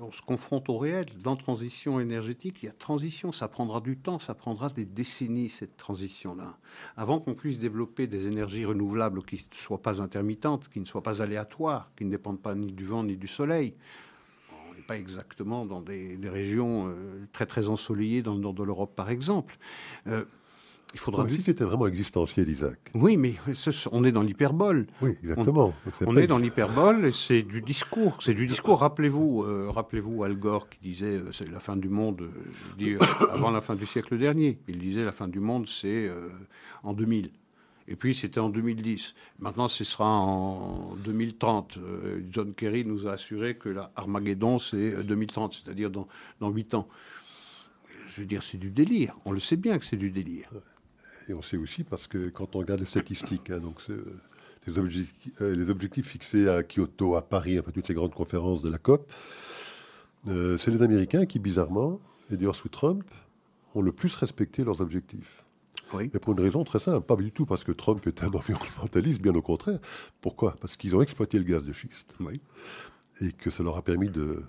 On se confronte au réel. Dans transition énergétique, il y a transition. Ça prendra du temps, ça prendra des décennies, cette transition-là. Avant qu'on puisse développer des énergies renouvelables qui ne soient pas intermittentes, qui ne soient pas aléatoires, qui ne dépendent pas ni du vent ni du soleil, pas exactement dans des, régions euh, très très ensoleillées dans le nord de l'Europe, par exemple. Euh, il faudra. si c'était vraiment existentiel, Isaac. Oui, mais on est dans l'hyperbole. Oui, exactement. On, est, dans l'hyperbole et c'est du discours. C'est du discours. Rappelez-vous, euh, rappelez-vous Al Gore qui disait c'est la fin du monde. Avant la fin du siècle dernier. Il disait la fin du monde c'est en 2000. Et puis c'était en 2010. Maintenant, ce sera en 2030. Euh, John Kerry nous a assuré que l'Armageddon, c'est 2030, euh, c'est-à-dire dans, dans 8 ans. Je veux dire, c'est du délire. On le sait bien que c'est du délire. Et on sait aussi parce que quand on regarde les statistiques, hein, donc les, objectifs, euh, les, objectifs, fixés à Kyoto, à Paris, enfin toutes ces grandes conférences de la COP, c'est les Américains qui, bizarrement, et d'ailleurs sous Trump, ont le plus respecté leurs objectifs. Et pour une raison très simple, pas du tout parce que Trump est un environnementaliste, bien au contraire. Pourquoi? Parce qu'ils ont exploité le gaz de schiste. Et que ça leur a permis de,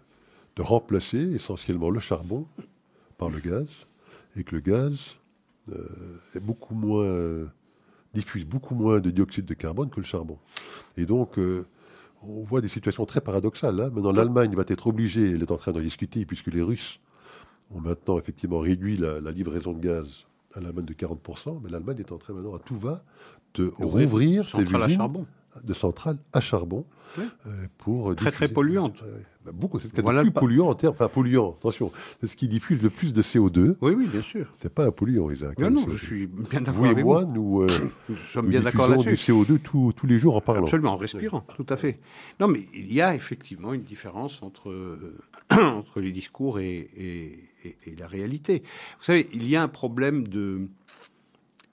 de remplacer essentiellement le charbon par le gaz, et que le gaz est beaucoup moins, diffuse beaucoup moins de dioxyde de carbone que le charbon. Et donc, on voit des situations très paradoxales. Hein. Maintenant, l'Allemagne va être obligée, elle est en train d'en discuter, puisque les Russes ont maintenant effectivement réduit la, livraison de gaz à l'Allemagne de 40%, mais l'Allemagne est en train maintenant à tout va de rouvrir ses usines de centrales à charbon euh, pour très très polluante. Bah, beaucoup, c'est ce qui est le plus polluant en termes, enfin polluant. Attention, c'est ce qui diffuse le plus de CO2. Oui, oui, bien sûr. C'est pas un polluant, Isaac. Non, non, je suis bien d'accord avec moi, nous, euh, nous sommes bien d'accord là-dessus. du CO2 tous les jours en parlant. Absolument, en respirant, tout à fait. Non, mais il y a effectivement une différence entre entre les discours et, et, et la réalité. Vous savez, il y a un problème de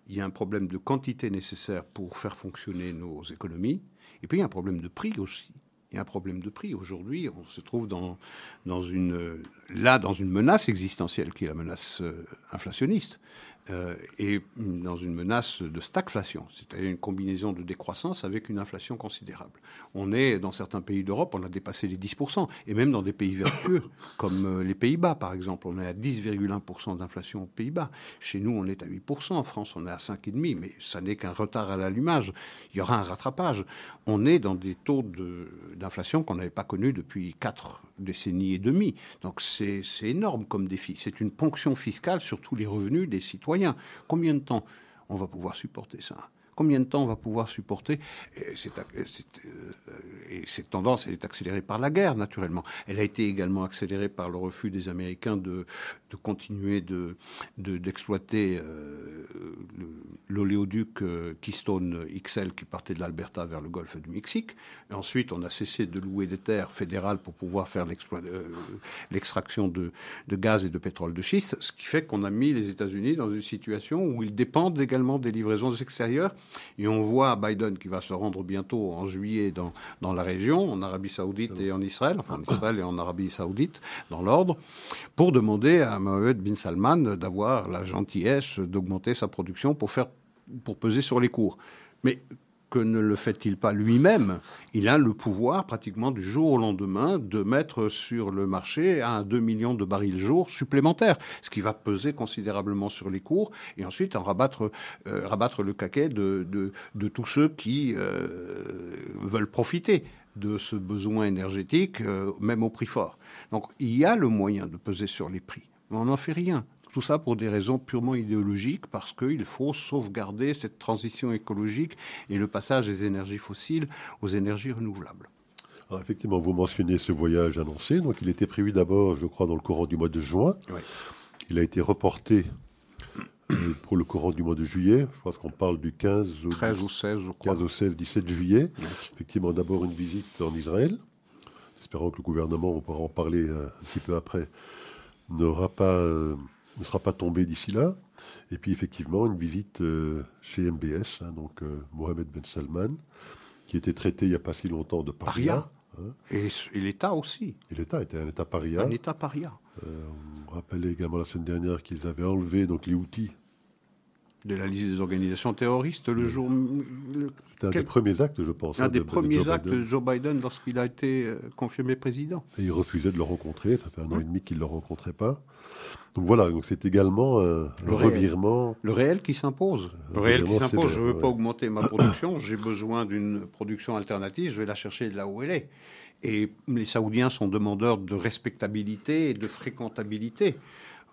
il y a un problème de quantité nécessaire pour faire fonctionner nos économies, et puis il y a un problème de prix aussi. Il y a un problème de prix. Aujourd'hui, on se trouve dans, dans une, là dans une menace existentielle qui est la menace euh, inflationniste. Euh, et dans une menace de stagflation, c'est-à-dire une combinaison de décroissance avec une inflation considérable. On est, dans certains pays d'Europe, on a dépassé les 10%, et même dans des pays vertueux, comme euh, les Pays-Bas, par exemple, on est à 10,1% d'inflation aux Pays-Bas. Chez nous, on est à 8%, en France, on est à 5,5%, mais ça n'est qu'un retard à l'allumage. Il y aura un rattrapage. On est dans des taux d'inflation qu'on n'avait pas connus depuis 4 décennies et demie. Donc c'est énorme comme défi. C'est une ponction fiscale sur tous les revenus des citoyens. Combien de temps on va pouvoir supporter ça? Combien de temps on va pouvoir supporter et, euh, cette tendance, elle est accélérée par la guerre, naturellement. Elle a été également accélérée par le refus des Américains de, continuer d'exploiter de, euh, l'oléoduc euh, Keystone XL qui partait de l'Alberta vers le golfe du Mexique. Et ensuite, on a cessé de louer des terres fédérales pour pouvoir faire l'extraction de gaz et de pétrole de schiste, ce qui fait qu'on a mis les États-Unis dans une situation où ils dépendent également des livraisons extérieures et on voit Biden qui va se rendre bientôt en juillet dans, dans la région, en Arabie Saoudite et en Israël, enfin en Israël et en Arabie Saoudite, dans l'ordre, pour demander à Mohamed bin Salman d'avoir la gentillesse d'augmenter sa production pour faire pour peser sur les cours. Mais que ne le fait-il pas lui-même? Il a le pouvoir pratiquement du jour au lendemain de mettre sur le marché un 2 millions de barils jour supplémentaires, ce qui va peser considérablement sur les cours et ensuite en rabattre, euh, le caquet de, de, tous ceux qui euh, veulent profiter de ce besoin énergétique, euh, même au prix fort. Donc il y a le moyen de peser sur les prix, mais on n'en fait rien. Tout ça pour des raisons purement idéologiques, parce qu'il faut sauvegarder cette transition écologique et le passage des énergies fossiles aux énergies renouvelables. Alors effectivement, vous mentionnez ce voyage annoncé. Donc, il était prévu d'abord, je crois, dans le courant du mois de juin. Il a été reporté euh, pour le courant du mois de juillet. Je pense qu'on parle du 15 au, 13 ou 16, je crois. 15 au 16, 17 juillet. Effectivement, d'abord une visite en Israël. Espérons que le gouvernement, on pourra en parler un, petit peu après, n'aura pas euh, ne sera pas tombé d'ici là. Et puis effectivement, une visite euh, chez MBS, hein, donc euh, Mohamed Ben Salman, qui était traité il n'y a pas si longtemps de paria. Hein. Et, l'État aussi. Et l'État était un État paria. Un État paria. Euh, on rappelait également la semaine dernière qu'ils avaient enlevé donc, les outils de la liste des organisations terroristes le jour. C'était un des premiers actes, je pense. Un hein, des premiers actes de Joe Biden lorsqu'il a été confirmé président. Et il refusait de le rencontrer. Ça fait un an et demi qu'il ne le rencontrait pas. Donc voilà, donc c'est également un, le revirement. Le réel qui s'impose. Le réel qui s'impose. Je ne veux pas augmenter ma production. J'ai besoin d'une production alternative. Je vais la chercher là où elle est. Et les Saoudiens sont demandeurs de respectabilité et de fréquentabilité.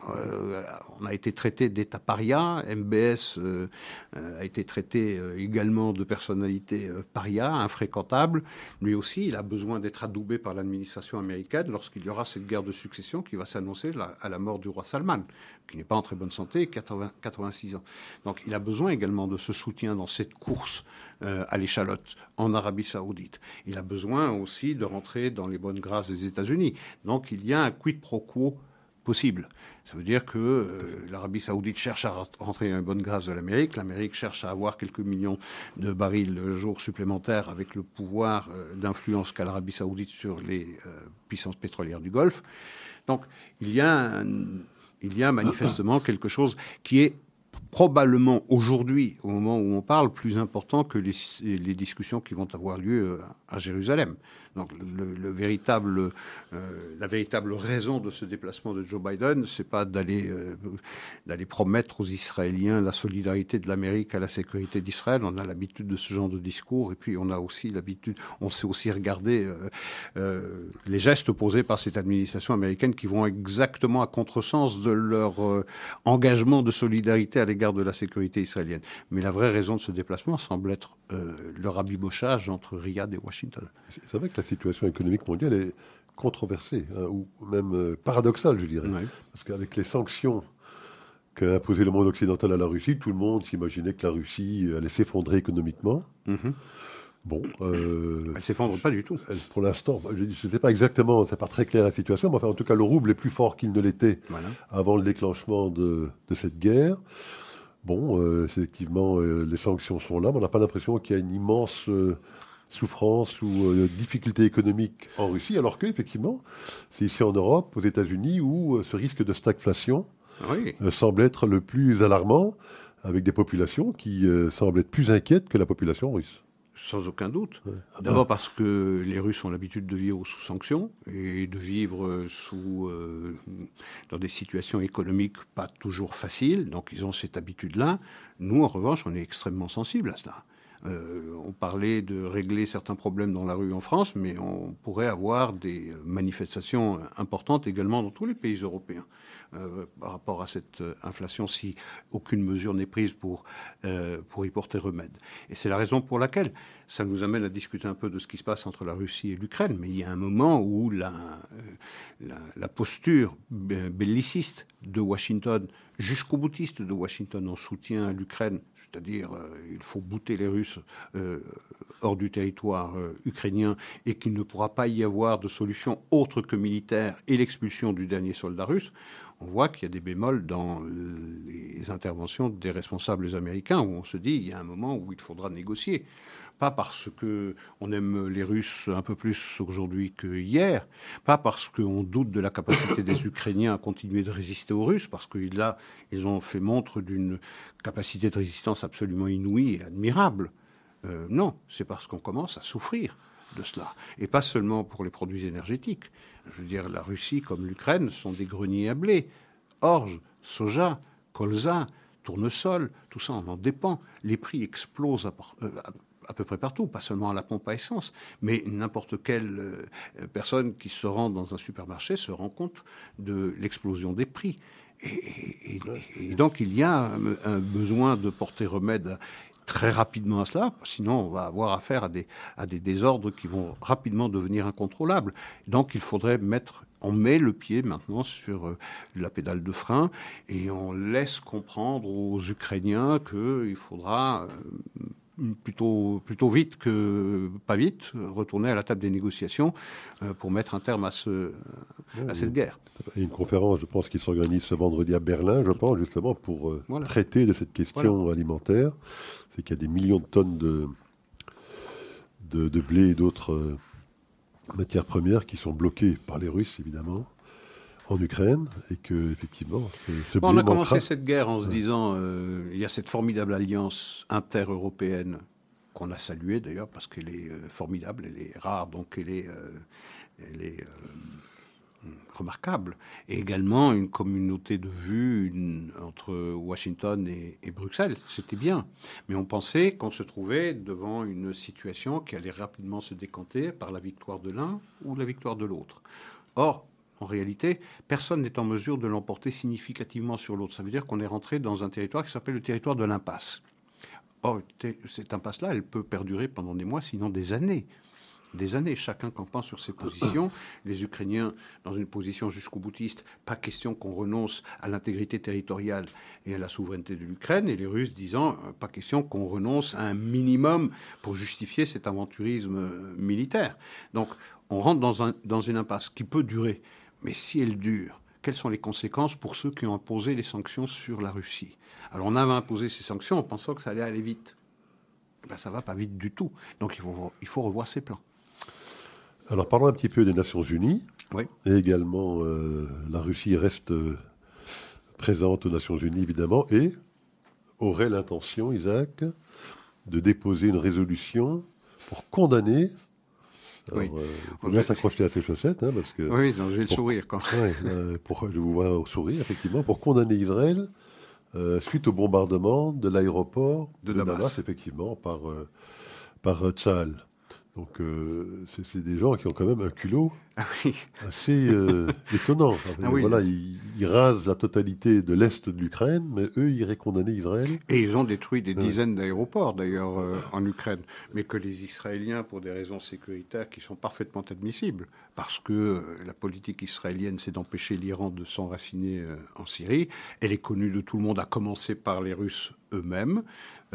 Euh, on a été traité d'État paria. MBS euh, euh, a été traité également de personnalité paria, infréquentable. Lui aussi, il a besoin d'être adoubé par l'administration américaine lorsqu'il y aura cette guerre de succession qui va s'annoncer à la mort du roi Salman, qui n'est pas en très bonne santé, 80, 86 ans. Donc il a besoin également de ce soutien dans cette course à l'échalote en Arabie saoudite. Il a besoin aussi de rentrer dans les bonnes grâces des États-Unis. Donc il y a un quid pro quo possible. Ça veut dire que euh, l'Arabie saoudite cherche à rentrer dans une bonne grâce de l'Amérique, l'Amérique cherche à avoir quelques millions de barils le jour supplémentaires avec le pouvoir euh, d'influence qu'a l'Arabie saoudite sur les euh, puissances pétrolières du Golfe. Donc il y a, il y a manifestement quelque chose qui est probablement aujourd'hui, au moment où on parle, plus important que les, discussions qui vont avoir lieu à Jérusalem. Donc euh, la véritable raison de ce déplacement de Joe Biden, c'est pas d'aller euh, d'aller promettre aux Israéliens la solidarité de l'Amérique à la sécurité d'Israël. On a l'habitude de ce genre de discours, et puis on a aussi l'habitude, on sait aussi regarder euh, les gestes posés par cette administration américaine qui vont exactement à contresens de leur engagement de solidarité à l'égard de la sécurité israélienne. Mais la vraie raison de ce déplacement semble être le rabibochage entre Riyad et Washington. C'est vrai que situation économique mondiale est controversée, hein, ou même euh, paradoxale, je dirais. Parce qu'avec les sanctions qu'a imposé le monde occidental à la Russie, tout le monde s'imaginait que la Russie allait s'effondrer économiquement. Mhm. Bon. Euh, elle s'effondre pas du tout. pour l'instant, je ne sais pas exactement, c'est pas très clair la situation, mais enfin, en tout cas, le rouble est plus fort qu'il ne l'était avant le déclenchement de, cette guerre. Bon, euh, effectivement, euh, les sanctions sont là, mais on n'a pas l'impression qu'il y a une immense souffrance ou euh, difficultés économiques en Russie, alors qu'effectivement, c'est ici en Europe, aux États-Unis, où euh, ce risque de stagflation euh, semble être le plus alarmant, avec des populations qui semblent être plus inquiètes que la population russe. Sans aucun doute. D'abord parce que les Russes ont l'habitude de vivre sous sanctions et de vivre sous, dans des situations économiques pas toujours faciles. Donc ils ont cette habitude-là. Nous, en revanche, on est extrêmement sensibles à cela. Euh, on parlait de régler certains problèmes dans la rue en France, mais on pourrait avoir des manifestations importantes également dans tous les pays européens euh, par rapport à cette euh, inflation si aucune mesure n'est prise pour, pour y porter remède. Et c'est la raison pour laquelle ça nous amène à discuter un peu de ce qui se passe entre la Russie et l'Ukraine. Mais il y a un moment où la, la posture belliciste de Washington, jusqu'au boutiste de Washington en soutien à l'Ukraine, c'est-à-dire euh, il faut bouter les Russes euh, hors du territoire euh, ukrainien et qu'il ne pourra pas y avoir de solution autre que militaire et l'expulsion du dernier soldat russe, on voit qu'il y a des bémols dans les interventions des responsables américains où on se dit il y a un moment où il faudra négocier pas parce que on aime les Russes un peu plus aujourd'hui que hier, pas parce qu'on doute de la capacité des Ukrainiens à continuer de résister aux Russes, parce que là, ils ont fait montre d'une capacité de résistance absolument inouïe et admirable. Euh, non, c'est parce qu'on commence à souffrir de cela. Et pas seulement pour les produits énergétiques. Je veux dire, la Russie comme l'Ukraine sont des greniers à blé. Orge, soja, colza, tournesol, tout ça, on en dépend. Les prix explosent à, euh, à peu près partout, pas seulement à la pompe à essence, mais n'importe quelle euh, personne qui se rend dans un supermarché se rend compte de l'explosion des prix. Et, donc il y a un, besoin de porter remède très rapidement à cela, sinon on va avoir affaire à des, à des désordres qui vont rapidement devenir incontrôlables. Donc il faudrait mettre on met le pied maintenant sur euh, la pédale de frein et on laisse comprendre aux Ukrainiens qu'il faudra euh, plutôt, plutôt vite que pas vite, retourner à la table des négociations euh, pour mettre un terme à, ce, à cette guerre. Il y a une conférence, je pense, qui s'organise ce vendredi à Berlin, je pense, justement, pour euh, traiter de cette question alimentaire. C'est qu'il y a des millions de tonnes de, de, blé et d'autres euh, matières premières qui sont bloquées par les Russes, évidemment en Ukraine et que effectivement ce On a commencé cette guerre en se disant euh, il y a cette formidable alliance inter-européenne qu'on a saluée d'ailleurs parce qu'elle est euh, formidable, elle est rare donc elle est, euh, elle est remarquable et également une communauté de vues entre Washington et, et Bruxelles, c'était bien. Mais on pensait qu'on se trouvait devant une situation qui allait rapidement se décanter par la victoire de l'un ou la victoire de l'autre. Or, en réalité, personne n'est en mesure de l'emporter significativement sur l'autre. Ça veut dire qu'on est rentré dans un territoire qui s'appelle le territoire de l'impasse. Or, cette impasse-là, elle peut perdurer pendant des mois, sinon des années. Des années, chacun campant sur ses positions. Les Ukrainiens dans une position jusqu'au boutiste, pas question qu'on renonce à l'intégrité territoriale et à la souveraineté de l'Ukraine. Et les Russes disant, euh, pas question qu'on renonce à un minimum pour justifier cet aventurisme euh, militaire. Donc, on rentre dans, un, dans une impasse qui peut durer mais si elle dure, quelles sont les conséquences pour ceux qui ont imposé les sanctions sur la Russie? Alors on avait imposé ces sanctions en pensant que ça allait aller vite. Eh ben, ça ne va pas vite du tout. Donc il faut, il faut revoir ces plans. Alors parlons un petit peu des Nations Unies. Oui. Et également, euh, la Russie reste euh, présente aux Nations Unies, évidemment, et aurait l'intention, Isaac, de déposer une résolution pour condamner. Alors, Oui. euh, il faut bien s'accrocher à ses chaussettes, hein, parce que. Oui, j'ai le sourire quand. Ouais, euh, pour, je vous vois au sourire, effectivement, pour condamner Israël euh, suite au bombardement de l'aéroport De Damas. effectivement, par, euh, par euh. Donc, euh, c'est des gens qui ont quand même un culot Ah oui. assez euh, étonnant. Enfin, Ah oui. Voilà, ils, ils rasent la totalité de l'Est de l'Ukraine, mais eux, ils iraient condamner Israël. Et ils ont détruit des Ouais. dizaines d'aéroports, d'ailleurs, euh, en Ukraine. Mais que les Israéliens, pour des raisons sécuritaires qui sont parfaitement admissibles, parce que la politique israélienne, c'est d'empêcher l'Iran de s'enraciner en Syrie. Elle est connue de tout le monde, à commencer par les Russes eux-mêmes.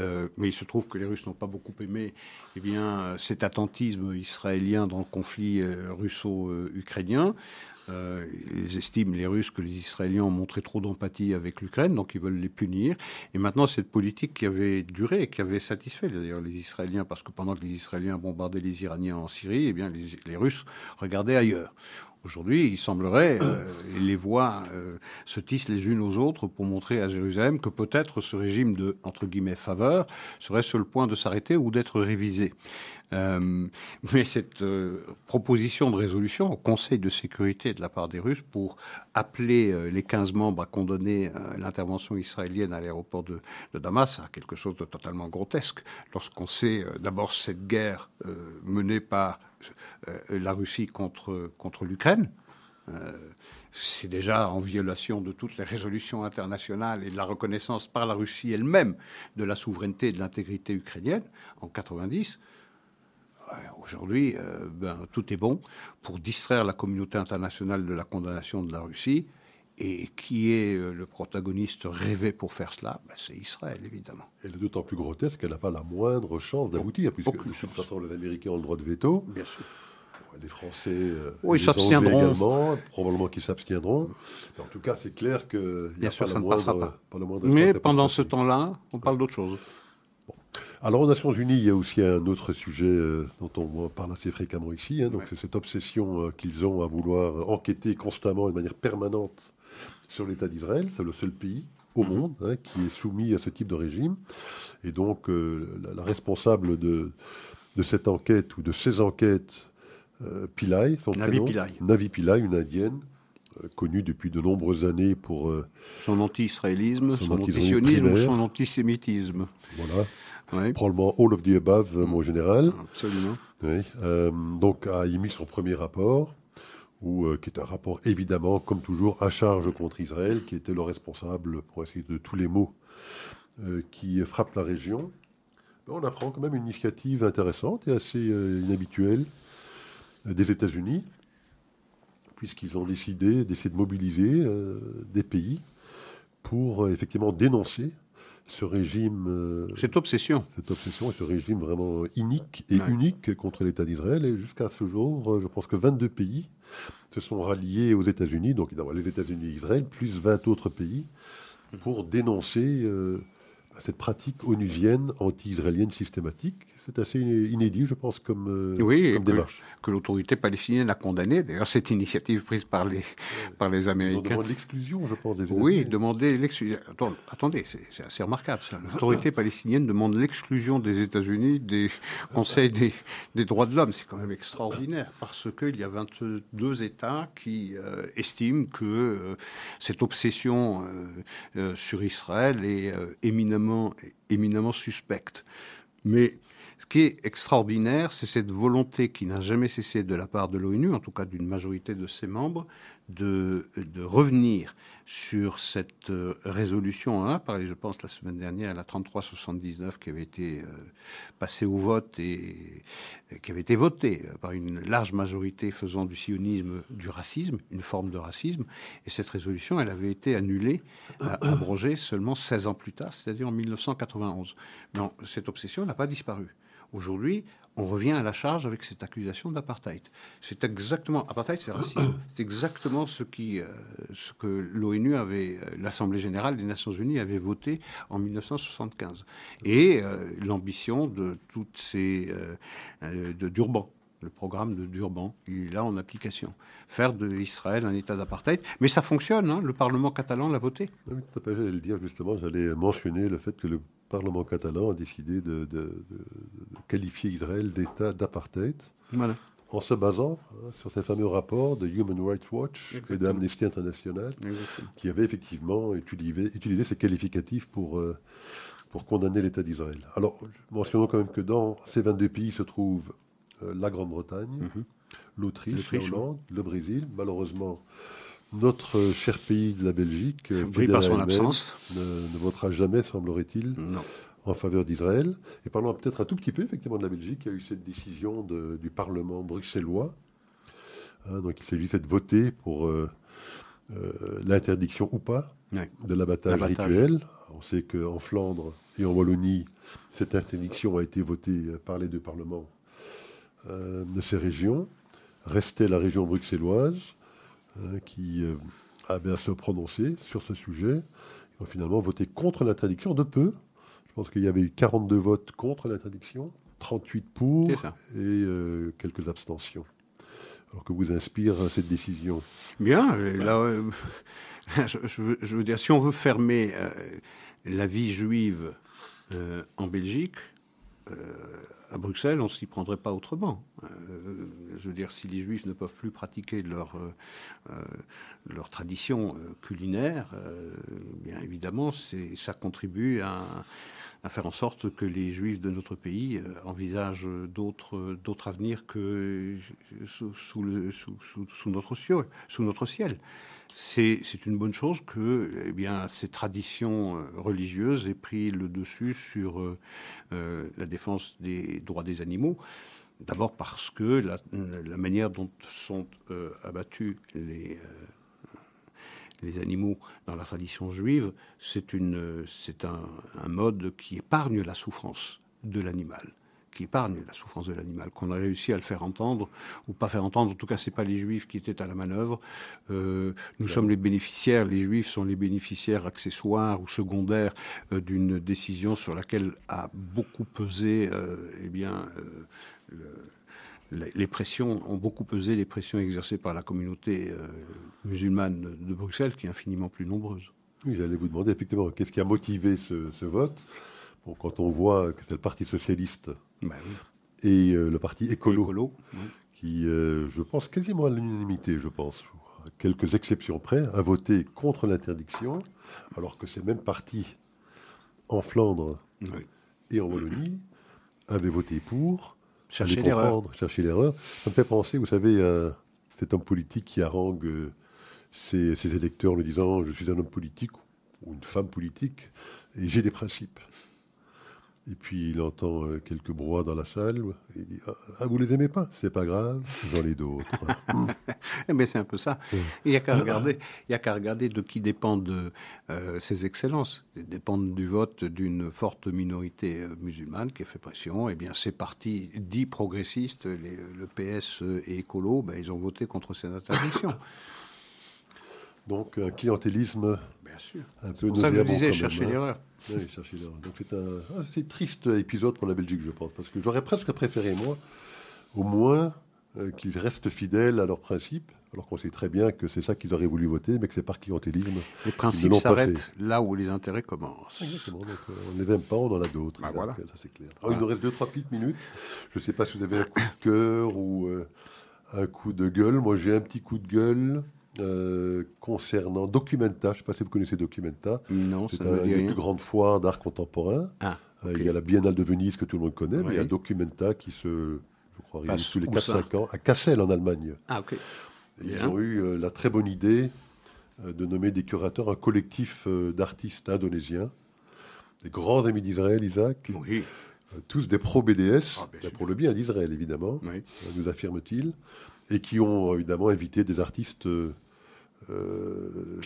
Euh, mais il se trouve que les Russes n'ont pas beaucoup aimé eh bien, cet attentisme israélien dans le conflit euh, russo-ukrainien. Euh, ils estiment, les Russes, que les Israéliens ont montré trop d'empathie avec l'Ukraine, donc ils veulent les punir. Et maintenant, cette politique qui avait duré, qui avait satisfait d'ailleurs les Israéliens, parce que pendant que les Israéliens bombardaient les Iraniens en Syrie, eh bien, les Russes regardaient ailleurs. Aujourd'hui, il semblerait, euh, les voix euh, se tissent les unes aux autres pour montrer à Jérusalem que peut-être ce régime de, entre guillemets, faveur serait sur le point de s'arrêter ou d'être révisé. Euh, mais cette proposition de résolution au Conseil de sécurité de la part des Russes pour appeler les 15 membres à condamner l'intervention israélienne à l'aéroport de, Damas a quelque chose de totalement grotesque lorsqu'on sait d'abord cette guerre menée par la Russie contre, contre l'Ukraine. Euh, c'est déjà en violation de toutes les résolutions internationales et de la reconnaissance par la Russie elle-même de la souveraineté et de l'intégrité ukrainienne en 90. Ouais, Aujourd'hui, euh, ben, tout est bon pour distraire la communauté internationale de la condamnation de la Russie. Et qui est euh, le protagoniste rêvé pour faire cela? Ben, C'est Israël, évidemment. Elle est d'autant plus grotesque qu'elle n'a pas la moindre chance d'aboutir, puisque aucune de toute façon, les Américains ont le droit de veto. Bien sûr. Les Français euh, Oui, les s'abstiendront. Également, probablement qu'ils s'abstiendront. Mais En tout cas, c'est clair n'y Bien sûr, ça ne passera pas. Mais que pendant ce temps-là, on parle d'autre chose. Alors, aux Nations Unies, il y a aussi un autre sujet euh, dont on parle assez fréquemment ici. hein, donc, Ouais. c'est cette obsession euh, qu'ils ont à vouloir enquêter constamment et de manière permanente sur l'État d'Israël. C'est le seul pays au Mhm. monde hein, qui est soumis à ce type de régime. Et donc, euh, la, la responsable de, de cette enquête ou de ces enquêtes, euh, Pillai, son Navi prénom, Pillai. Navi Pillai, une indienne, euh, connue depuis de nombreuses années pour euh, Son anti-israélisme, Son son, antisionisme son antisémitisme. voilà, Oui, probablement all of the above, euh, mot général. absolument. Oui, donc a émis son premier rapport, où, euh, qui est un rapport évidemment, comme toujours, à charge contre Israël, qui était le responsable, pour essayer de tous les maux euh, qui frappent la région. Mais on apprend quand même une initiative intéressante et assez euh, inhabituelle des États-Unis, puisqu'ils ont décidé d'essayer de mobiliser des pays pour effectivement dénoncer ce régime Cette obsession. cette obsession et ce régime vraiment inique et Ouais. unique contre l'État d'Israël. Et jusqu'à ce jour, je pense que 22 pays se sont ralliés aux États-Unis, donc les États-Unis et Israël, plus 20 autres pays, pour dénoncer euh, cette pratique onusienne, anti-israélienne systématique. C'est assez inédit, je pense, comme, euh, Oui, comme que- démarche. que l'autorité palestinienne a condamné. D'ailleurs, cette initiative prise par les, par les Américains. l'exclusion, je pense, des Oui, demander l'exclusion. Attendez, c'est assez remarquable ça. L'autorité palestinienne demande l'exclusion des États-Unis des conseils des, des droits de l'homme. C'est quand même extraordinaire parce qu'il y a 22 États qui euh, estiment que euh, cette obsession euh, sur Israël est éminemment, éminemment suspecte. Mais ce qui est extraordinaire, c'est cette volonté qui n'a jamais cessé de la part de l'ONU, en tout cas d'une majorité de ses membres, de, revenir sur cette euh, résolution. On en a parlé, je pense, la semaine dernière, la 3379, qui avait été euh, passée au vote et, et qui avait été votée euh, par une large majorité faisant du sionisme du racisme, une forme de racisme. Et cette résolution, elle avait été annulée, abrogée seulement 16 ans plus tard, c'est-à-dire en 1991. Non, cette obsession n'a pas disparu. Aujourd'hui, on revient à la charge avec cette accusation d'apartheid. C'est exactement apartheid, c'est racisme. C'est exactement ce qui, euh, ce que l'ONU avait, euh, l'Assemblée générale des Nations Unies avait voté en 1975. Et euh, l'ambition de toutes ces euh, de Durban. le programme de Durban. Il est là en application. Faire de l'Israël un État d'apartheid. Mais ça fonctionne, hein. le Parlement catalan l'a voté. Oui, tout à fait, j'allais le dire justement, j'allais mentionner le fait que le Parlement catalan a décidé de, qualifier Israël d'État d'apartheid. En se basant hein, sur ces fameux rapports de Human Rights Watch et d'Amnesty International, qui avaient effectivement utilisé, utilisé ces qualificatifs pour, euh, pour condamner l'État d'Israël. Alors, mentionnons quand même que dans ces 22 pays se trouvent euh, la Grande-Bretagne, mhm. l'Autriche, la Hollande, le Brésil. Malheureusement, notre cher pays de la Belgique, euh, par son absence, ne, votera jamais, semblerait-il, en faveur d'Israël. Et parlons peut-être un tout petit peu, effectivement, de la Belgique. Il y a eu cette décision du Parlement bruxellois. Hein, donc il s'agissait de voter pour euh, l'interdiction ou pas de l'abattage rituel. On sait qu'en Flandre et en Wallonie, cette interdiction a été votée par les deux parlements euh, de ces régions. Restait la région bruxelloise euh, qui euh, avait à se prononcer sur ce sujet. Ils ont finalement voté contre l'interdiction de peu. Je pense qu'il y avait eu 42 votes contre l'interdiction, 38 pour et quelques abstentions. Alors que vous inspire cette décision? Bien, là, je, veux, dire, si on veut fermer la vie juive en Belgique, à Bruxelles, on s'y prendrait pas autrement. Euh, je veux dire, si les Juifs ne peuvent plus pratiquer leur, euh, euh, leur tradition culinaire, bien évidemment, ça contribue à, faire en sorte que les Juifs de notre pays envisagent d'autres, avenirs que sous notre ciel c'est une bonne chose que eh ces traditions euh, religieuses aient pris le dessus sur euh, euh, la défense des droits des animaux. D'abord parce que la, manière dont sont abattus les, animaux dans la tradition juive, c'est un mode qui épargne la souffrance de l'animal qui épargne la souffrance de l'animal, qu'on a réussi à le faire entendre, ou pas faire entendre, en tout cas, ce n'est pas les juifs qui étaient à la manœuvre. Euh, nous sommes les bénéficiaires, les juifs sont les bénéficiaires accessoires ou secondaires euh, d'une décision sur laquelle a beaucoup pesé, euh, eh bien, les pressions ont beaucoup pesé les pressions exercées par la communauté musulmane de Bruxelles, qui est infiniment plus nombreuse. Oui, j'allais vous demander effectivement qu'est-ce qui a motivé ce, vote? Quand on voit que c'est le Parti socialiste bah et euh, le parti écolo, qui, euh, je pense, quasiment à l'unanimité, je pense, à quelques exceptions près, a voté contre l'interdiction, alors que ces mêmes partis en Flandre et en Wallonie avaient voté pour. Chercher l'erreur. Chercher l'erreur. Ça me fait penser, vous savez, à cet homme politique qui harangue euh, ses, ses électeurs en lui disant Je suis un homme politique ou une femme politique et j'ai des principes. Et puis il entend euh, quelques broies dans la salle. Il dit Ah, vous les aimez pas? C'est pas grave, j'en ai d'autres. Mais c'est un peu ça. Il n'y a qu'à regarder, il y a qu'à regarder de qui dépendent euh, ces excellences. Ils dépendent du vote d'une forte minorité euh, musulmane qui a fait pression. Et eh bien, ces partis dits progressistes, le PS et écolo, ben, ils ont voté contre ces interdictions. Donc un clientélisme Bien sûr. un peu ça que je disais, chercher hein. l'erreur. Oui, chercher l'erreur. Donc c'est un assez triste épisode pour la Belgique, je pense, parce que j'aurais presque préféré, moi, au moins euh, qu'ils restent fidèles à leurs principes, alors qu'on sait très bien que c'est ça qu'ils auraient voulu voter, mais que c'est par clientélisme. Les principes s'arrêtent là où les intérêts commencent. Exactement. Donc, euh, on ne les aime pas, on en a d'autres. Bah, voilà. Ça, c'est clair. Il nous reste deux, trois petites minutes. Je ne sais pas si vous avez un coup de cœur ou euh, un coup de gueule. Moi, j'ai un petit coup de gueule. Euh, concernant Documenta. Je ne sais pas si vous connaissez Documenta. Non, c'est une plus grande foire d'art contemporain. Ah, euh, il y a la Biennale de Venise que tout le monde connaît, mais il y a Documenta qui se, je crois, tous les 4-5 ans à Kassel en Allemagne. Ah, ok. Ils ont eu euh, la très bonne idée de nommer des curateurs un collectif d'artistes indonésiens, des grands amis d'Israël, Isaac. Oui. tous des pro-BDS, ah, pour le bien d'Israël évidemment, nous affirme-t-il, et qui ont évidemment invité des artistes euh,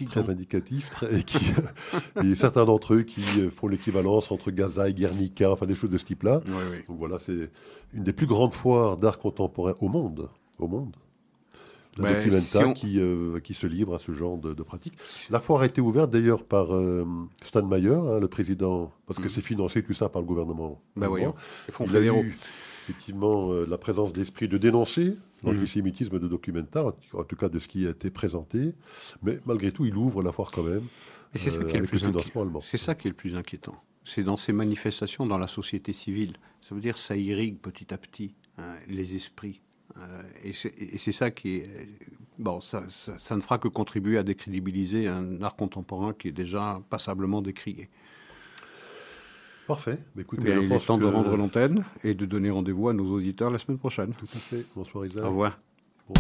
très vindicatifs, très, et, qui, et certains d'entre eux qui font l'équivalence entre Gaza et Guernica, enfin des choses de ce type-là. Donc voilà, c'est une des plus grandes foires d'art contemporain au monde. Au monde. La Documenta qui, euh, qui se livre à ce genre de, pratiques. La foire a été ouverte d'ailleurs par euh, Stan Meyer, hein, le président, parce que mm. c'est financé tout ça par le gouvernement. Bah oui, il, a eu, effectivement euh, la présence d'esprit de dénoncer l'antisémitisme de Documenta, en tout cas de ce qui a été présenté, mais malgré tout, il ouvre la foire quand même. Et c'est ça, qui est le plus financement inqui- allemand. c'est ça qui est le plus inquiétant. C'est dans ces manifestations dans la société civile. Ça veut dire que ça irrigue petit à petit hein, les esprits. Euh, et c'est et c'est ça qui est. Bon, ça, ça- ça ne fera que contribuer à décrédibiliser un art contemporain qui est déjà passablement décrié. Parfait. Mais écoutez, Bien, je il est temps de rendre l'antenne et de donner rendez-vous à nos auditeurs la semaine prochaine. Tout à fait. Bonsoir Isaac. Au revoir. Bon.